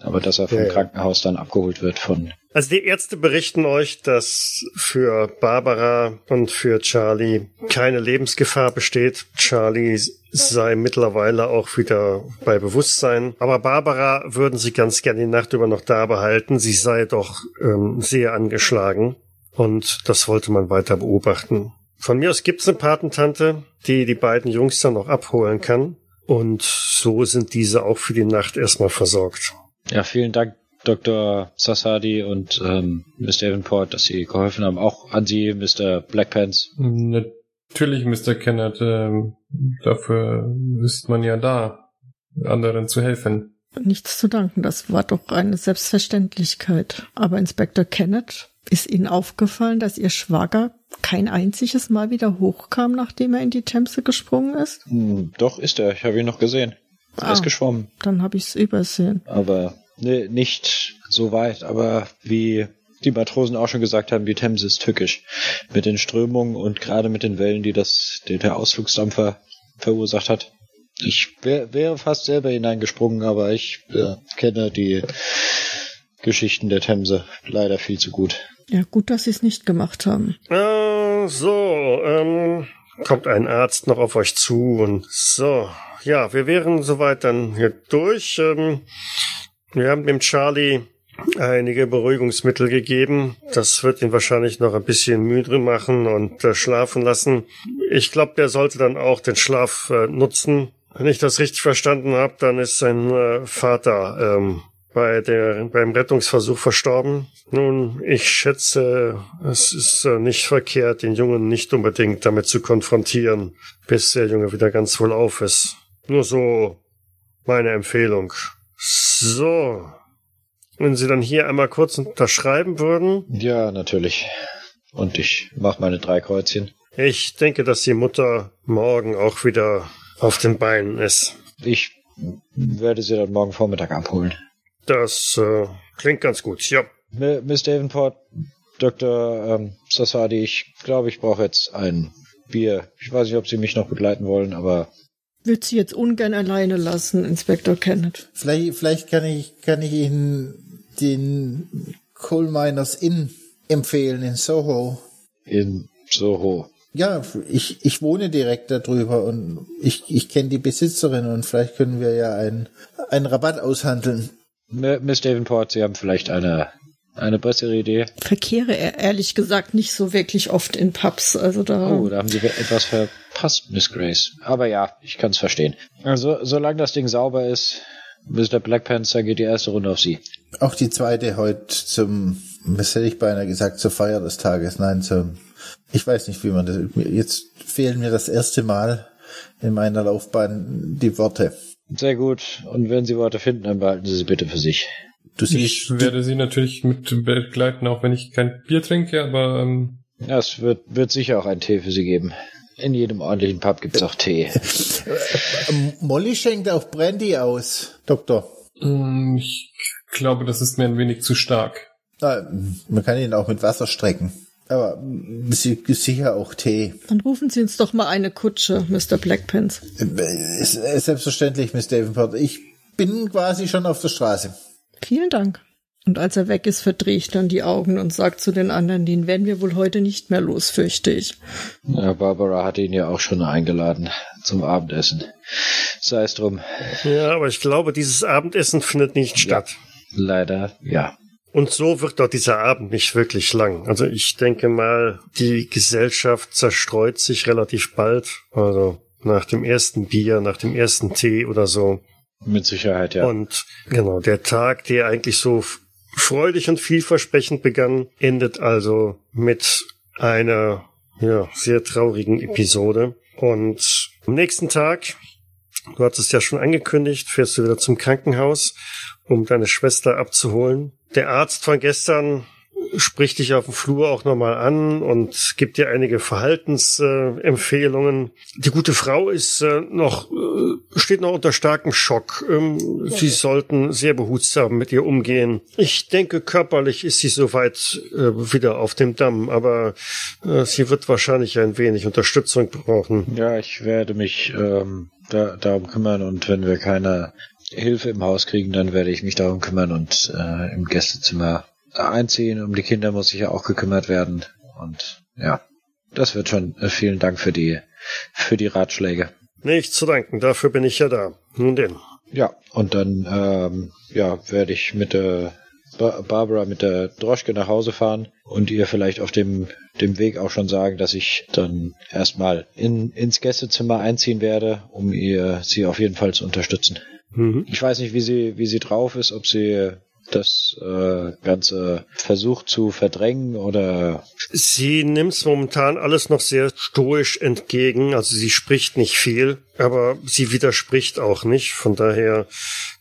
[SPEAKER 5] Aber dass er vom
[SPEAKER 1] Ja, ja.
[SPEAKER 5] Krankenhaus dann abgeholt wird von.
[SPEAKER 1] Also die Ärzte berichten euch, dass für Barbara und für Charlie keine Lebensgefahr besteht. Charlie sei mittlerweile auch wieder bei Bewusstsein. Aber Barbara würden sie ganz gerne die Nacht über noch da behalten. Sie sei doch ähm, sehr angeschlagen. Und das wollte man weiter beobachten. Von mir aus gibt's eine Patentante, die die beiden Jungs dann noch abholen kann. Und so sind diese auch für die Nacht erstmal versorgt.
[SPEAKER 5] Ja, vielen Dank, Dr. Sassadi und ähm, Mr. Davenport, dass Sie geholfen haben. Auch an Sie, Mr. Blackpants.
[SPEAKER 4] Natürlich, Mr. Kenneth, ähm, dafür ist man ja da, anderen zu helfen.
[SPEAKER 3] Nichts zu danken, das war doch eine Selbstverständlichkeit. Aber Inspektor Kenneth, ist Ihnen aufgefallen, dass Ihr Schwager kein einziges Mal wieder hochkam, nachdem er in die Themse gesprungen ist?
[SPEAKER 5] Hm, doch, ist er. Ich habe ihn noch gesehen. Er
[SPEAKER 3] Ah.
[SPEAKER 5] ist geschwommen.
[SPEAKER 3] Dann habe ich es übersehen.
[SPEAKER 5] Aber nee, nicht so weit. Aber wie die Matrosen auch schon gesagt haben, die Themse ist tückisch. Mit den Strömungen und gerade mit den Wellen, die das, die der Ausflugsdampfer verursacht hat. Ich wär, wäre fast selber hineingesprungen, aber ich äh, kenne die Geschichten der Themse leider viel zu gut.
[SPEAKER 3] Ja, gut, dass Sie es nicht gemacht haben.
[SPEAKER 1] Äh, so, ähm, kommt ein Arzt noch auf euch zu und so. Ja, wir wären soweit dann hier durch. Ähm, wir haben dem Charlie einige Beruhigungsmittel gegeben. Das wird ihn wahrscheinlich noch ein bisschen müde machen und äh, schlafen lassen. Ich glaube, der sollte dann auch den Schlaf äh, nutzen. Wenn ich das richtig verstanden habe, dann ist sein äh, Vater ähm, bei der, beim Rettungsversuch verstorben. Nun, ich schätze, es ist äh, nicht verkehrt, den Jungen nicht unbedingt damit zu konfrontieren, bis der Junge wieder ganz wohl auf ist. Nur so meine Empfehlung. So. Wenn Sie dann hier einmal kurz unterschreiben würden.
[SPEAKER 5] Ja, natürlich. Und ich mach meine drei Kreuzchen.
[SPEAKER 1] Ich denke, dass die Mutter morgen auch wieder auf den Beinen ist.
[SPEAKER 5] Ich werde sie dann morgen Vormittag abholen.
[SPEAKER 1] Das äh, klingt ganz gut, ja.
[SPEAKER 5] Miss Davenport, Dr. Ähm, Sassadi, ich glaube, ich brauche jetzt ein Bier. Ich weiß nicht, ob Sie mich noch begleiten wollen, aber
[SPEAKER 3] Würde sie jetzt ungern alleine lassen, Inspektor Kenneth.
[SPEAKER 2] Vielleicht, vielleicht kann ich, kann ich Ihnen den Coal Miners Inn empfehlen in Soho.
[SPEAKER 5] in Soho.
[SPEAKER 2] Ja, ich, ich wohne direkt darüber und ich, ich kenne die Besitzerin und vielleicht können wir ja einen, einen Rabatt aushandeln.
[SPEAKER 5] M Miss Davenport, Sie haben vielleicht eine, eine bessere Idee.
[SPEAKER 3] Verkehre er ehrlich gesagt nicht so wirklich oft in Pubs. Also da.
[SPEAKER 5] Oh, da haben Sie etwas verpasst, Miss Grace. Aber ja, ich kann es verstehen. Also, solange das Ding sauber ist, Mr. Black Panther geht die erste Runde auf Sie.
[SPEAKER 2] Auch die zweite heute zum, was hätte ich beinahe gesagt, zur Feier des Tages. Nein, zum, ich weiß nicht, wie man das, jetzt fehlen mir das erste Mal in meiner Laufbahn die Worte.
[SPEAKER 5] Sehr gut. Und wenn Sie Worte finden, dann behalten Sie sie bitte für sich.
[SPEAKER 2] Du
[SPEAKER 4] Ich
[SPEAKER 2] siehst,
[SPEAKER 4] werde sie natürlich mit begleiten, auch wenn ich kein Bier trinke, aber ähm,
[SPEAKER 5] Ja, es wird, wird sicher auch einen Tee für Sie geben. In jedem ordentlichen Pub gibt's auch Tee. [laughs]
[SPEAKER 2] Ähm, Molly schenkt auch Brandy aus, Doktor.
[SPEAKER 4] mm, ich glaube, das ist mir ein wenig zu stark.
[SPEAKER 2] Ah, man kann ihn auch mit Wasser strecken. Aber sie- sicher auch Tee.
[SPEAKER 3] Dann rufen Sie uns doch mal eine Kutsche, Mr. Blackpants.
[SPEAKER 2] Selbstverständlich, Miss Davenport. Ich bin quasi schon auf der Straße.
[SPEAKER 3] Vielen Dank. Und als er weg ist, verdrehe ich dann die Augen und sag zu den anderen, den werden wir wohl heute nicht mehr los, fürchte ich.
[SPEAKER 5] Ja, Barbara hatte ihn ja auch schon eingeladen zum Abendessen. Sei es drum.
[SPEAKER 1] Ja, aber ich glaube, dieses Abendessen findet nicht statt.
[SPEAKER 5] Leider, ja.
[SPEAKER 1] Und so wird doch dieser Abend nicht wirklich lang. Also ich denke mal, die Gesellschaft zerstreut sich relativ bald. Also nach dem ersten Bier, nach dem ersten Tee oder so.
[SPEAKER 5] Mit Sicherheit, ja.
[SPEAKER 1] Und genau, der Tag, der eigentlich so freudig und vielversprechend begann, endet also mit einer ja, sehr traurigen Episode. Und am nächsten Tag, du hattest ja schon angekündigt, fährst du wieder zum Krankenhaus, um deine Schwester abzuholen. Der Arzt von gestern spricht dich auf dem Flur auch nochmal an und gibt dir einige Verhaltensempfehlungen. Äh, die gute Frau ist äh, noch, äh, steht noch unter starkem Schock. Ähm, Sie sollten sehr behutsam mit ihr umgehen. Ich denke, körperlich ist sie soweit äh, wieder auf dem Damm, aber äh, sie wird wahrscheinlich ein wenig Unterstützung brauchen.
[SPEAKER 5] Ja, ich werde mich ähm, da, darum kümmern und wenn wir keine Hilfe im Haus kriegen, dann werde ich mich darum kümmern und äh, im Gästezimmer einziehen. Um die Kinder muss sicher auch gekümmert werden. Und ja, das wird schon. Äh, vielen Dank für die für die Ratschläge.
[SPEAKER 1] Nicht zu danken, dafür bin ich ja da. Nun denn.
[SPEAKER 5] Ja, und dann ähm, ja, werde ich mit der ba Barbara mit der Droschke nach Hause fahren und ihr vielleicht auf dem, dem Weg auch schon sagen, dass ich dann erstmal in, ins Gästezimmer einziehen werde, um ihr sie auf jeden Fall zu unterstützen.
[SPEAKER 1] Mhm.
[SPEAKER 5] Ich weiß nicht, wie sie, wie sie drauf ist, ob sie das äh, Ganze versucht zu verdrängen oder
[SPEAKER 1] Sie nimmt momentan alles noch sehr stoisch entgegen. Also sie spricht nicht viel, aber sie widerspricht auch nicht. Von daher,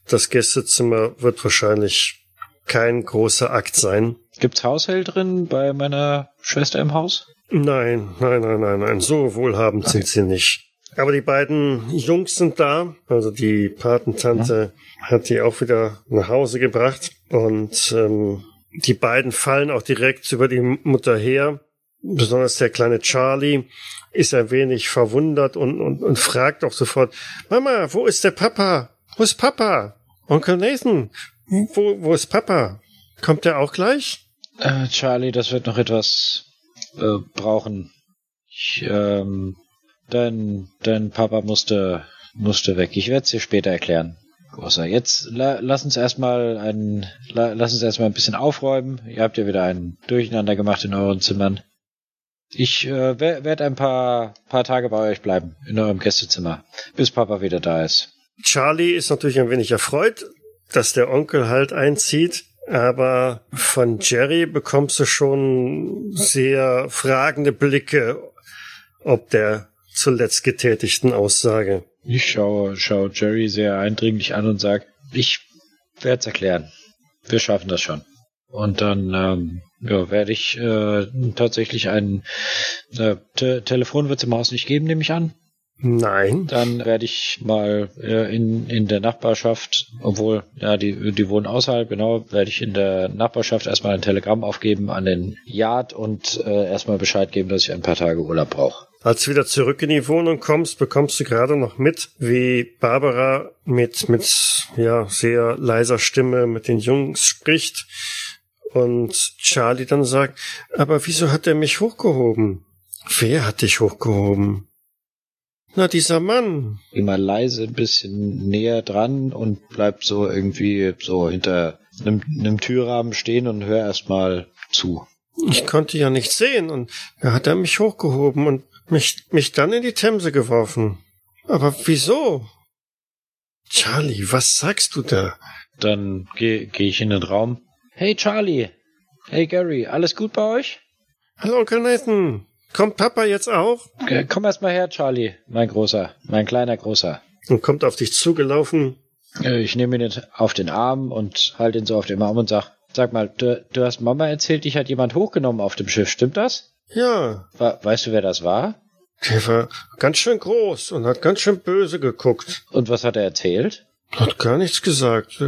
[SPEAKER 1] das Gästezimmer wird wahrscheinlich kein großer Akt sein.
[SPEAKER 5] gibt's Haushälterin bei meiner Schwester im Haus?
[SPEAKER 1] Nein, nein, nein, nein, nein. So wohlhabend sind sie nicht. Aber die beiden Jungs sind da. Also die Patentante hat die auch wieder nach Hause gebracht. Und ähm, die beiden fallen auch direkt über die Mutter her. Besonders der kleine Charlie ist ein wenig verwundert und, und, und fragt auch sofort, Mama, wo ist der Papa? Wo ist Papa? Onkel Nathan, wo, wo ist Papa? Kommt er auch gleich?
[SPEAKER 5] Äh, Charlie, das wird noch etwas äh, brauchen. Ich, ähm, dein, dein Papa musste, musste weg. Ich werde es dir später erklären. Großer. Jetzt la, lass uns erstmal ein, la, lass uns erstmal ein bisschen aufräumen. Ihr habt ja wieder ein Durcheinander gemacht in euren Zimmern. Ich äh, werde ein paar, paar Tage bei euch bleiben, in eurem Gästezimmer, bis Papa wieder da ist.
[SPEAKER 1] Charlie ist natürlich ein wenig erfreut, dass der Onkel halt einzieht, aber von Jerry bekommst du schon sehr fragende Blicke, ob der zuletzt getätigten Aussage.
[SPEAKER 5] Ich schaue, schaue Jerry sehr eindringlich an und sage, ich werde es erklären. Wir schaffen das schon. Und dann ähm, ja, werde ich äh, tatsächlich ein äh, Te Telefon wird es im Haus nicht geben, nehme ich an.
[SPEAKER 1] Nein.
[SPEAKER 5] Dann werde ich mal äh, in, in der Nachbarschaft, obwohl, ja, die, die wohnen außerhalb, genau, werde ich in der Nachbarschaft erstmal ein Telegramm aufgeben an den Yard und äh, erstmal Bescheid geben, dass ich ein paar Tage Urlaub brauche.
[SPEAKER 1] Als du wieder zurück in die Wohnung kommst, bekommst du gerade noch mit, wie Barbara mit, mit, ja, sehr leiser Stimme mit den Jungs spricht. Und Charlie dann sagt, aber wieso hat er mich hochgehoben? Wer hat dich hochgehoben? Na, dieser Mann.
[SPEAKER 5] Immer leise ein bisschen näher dran und bleib so irgendwie so hinter einem, einem Türrahmen stehen und hör erstmal zu.
[SPEAKER 1] Ich konnte ja nicht sehen und da hat er mich hochgehoben und mich, mich dann in die Themse geworfen. Aber wieso? Charlie, was sagst du da?
[SPEAKER 5] Dann gehe geh ich in den Raum. Hey Charlie. Hey Gary, alles gut bei euch?
[SPEAKER 1] Hallo Onkel Nathan. Kommt Papa jetzt auch?
[SPEAKER 5] Äh, Komm erst mal her, Charlie, mein Großer, mein kleiner Großer.
[SPEAKER 1] Und kommt auf dich zugelaufen.
[SPEAKER 5] Äh, Ich nehme ihn auf den Arm und halte ihn so auf den Arm und sag, sag mal, du, du hast Mama erzählt, dich hat jemand hochgenommen auf dem Schiff, stimmt das?
[SPEAKER 1] Ja,
[SPEAKER 5] weißt du, wer das war?
[SPEAKER 1] der war ganz schön groß und hat ganz schön böse geguckt.
[SPEAKER 5] Und was hat er erzählt?
[SPEAKER 1] Hat gar nichts gesagt.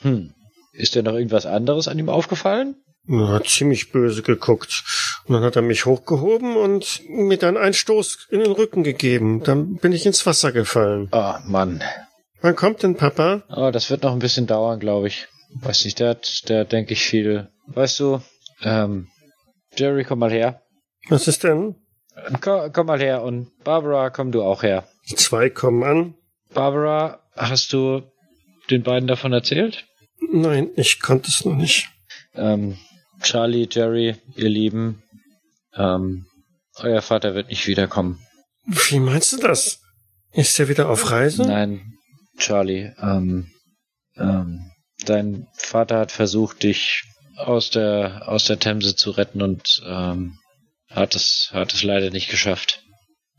[SPEAKER 5] Hm. Ist dir noch irgendwas anderes an ihm aufgefallen?
[SPEAKER 1] Er hat ziemlich böse geguckt. Und dann hat er mich hochgehoben und mir dann einen Stoß in den Rücken gegeben. Dann bin ich ins Wasser gefallen.
[SPEAKER 5] Ah, Mann.
[SPEAKER 1] Wann kommt denn Papa?
[SPEAKER 5] Oh, das wird noch ein bisschen dauern, glaube ich. Weiß nicht, der hat, der denke ich viel. Weißt du, ähm, Jerry, komm mal her.
[SPEAKER 1] Was ist denn?
[SPEAKER 5] Komm, komm mal her und Barbara, komm du auch her.
[SPEAKER 1] Die zwei kommen an.
[SPEAKER 5] Barbara, hast du den beiden davon erzählt?
[SPEAKER 1] Nein, ich konnte es noch nicht.
[SPEAKER 5] Ähm, Charlie, Jerry, ihr Lieben, ähm, euer Vater wird nicht wiederkommen.
[SPEAKER 1] Wie meinst du das? Ist er wieder auf Reise?
[SPEAKER 5] Nein, Charlie, ähm, ähm, dein Vater hat versucht, dich aus der, aus der Themse zu retten und, ähm, hat es, hat es leider nicht geschafft.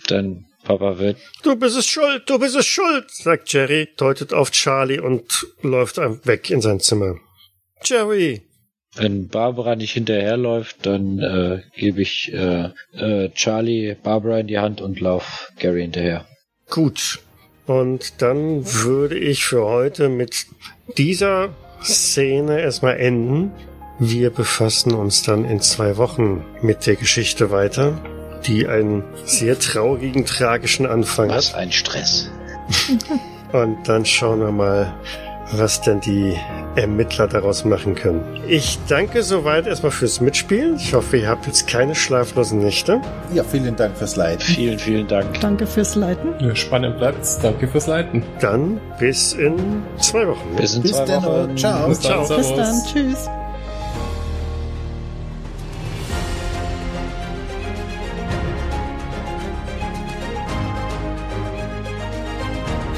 [SPEAKER 5] Dein Papa wird,
[SPEAKER 1] Du bist es schuld, du bist es schuld, sagt Jerry, deutet auf Charlie und läuft weg in sein Zimmer. Jerry,
[SPEAKER 5] wenn Barbara nicht hinterherläuft, dann, äh, gebe ich, äh, äh, Charlie Barbara in die Hand und lauf Gary hinterher.
[SPEAKER 1] Gut. Und dann würde ich für heute mit dieser Szene erstmal enden. Wir befassen uns dann in zwei Wochen mit der Geschichte weiter, die einen sehr traurigen, tragischen Anfang
[SPEAKER 5] Was
[SPEAKER 1] hat.
[SPEAKER 5] ein Stress. [laughs]
[SPEAKER 1] Und dann schauen wir mal, was denn die Ermittler daraus machen können. Ich danke soweit erstmal fürs Mitspielen. Ich hoffe, ihr habt jetzt keine schlaflosen Nächte.
[SPEAKER 2] Ja, vielen Dank fürs Leid.
[SPEAKER 5] Vielen, vielen Dank.
[SPEAKER 3] Danke fürs Leiten.
[SPEAKER 4] Ja, spannend bleibt's. Danke fürs Leiten.
[SPEAKER 1] Dann bis in zwei Wochen.
[SPEAKER 5] Bis in
[SPEAKER 2] Bis
[SPEAKER 5] zwei
[SPEAKER 2] dann.
[SPEAKER 5] Wochen.
[SPEAKER 2] Ciao.
[SPEAKER 4] Bis dann.
[SPEAKER 1] Ciao.
[SPEAKER 3] Bis dann. Tschüss.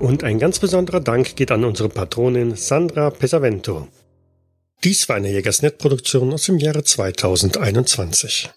[SPEAKER 1] Und ein ganz besonderer Dank geht an unsere Patronin Sandra Pesavento. Dies war eine Jägersnet-Produktion aus dem Jahre 2021.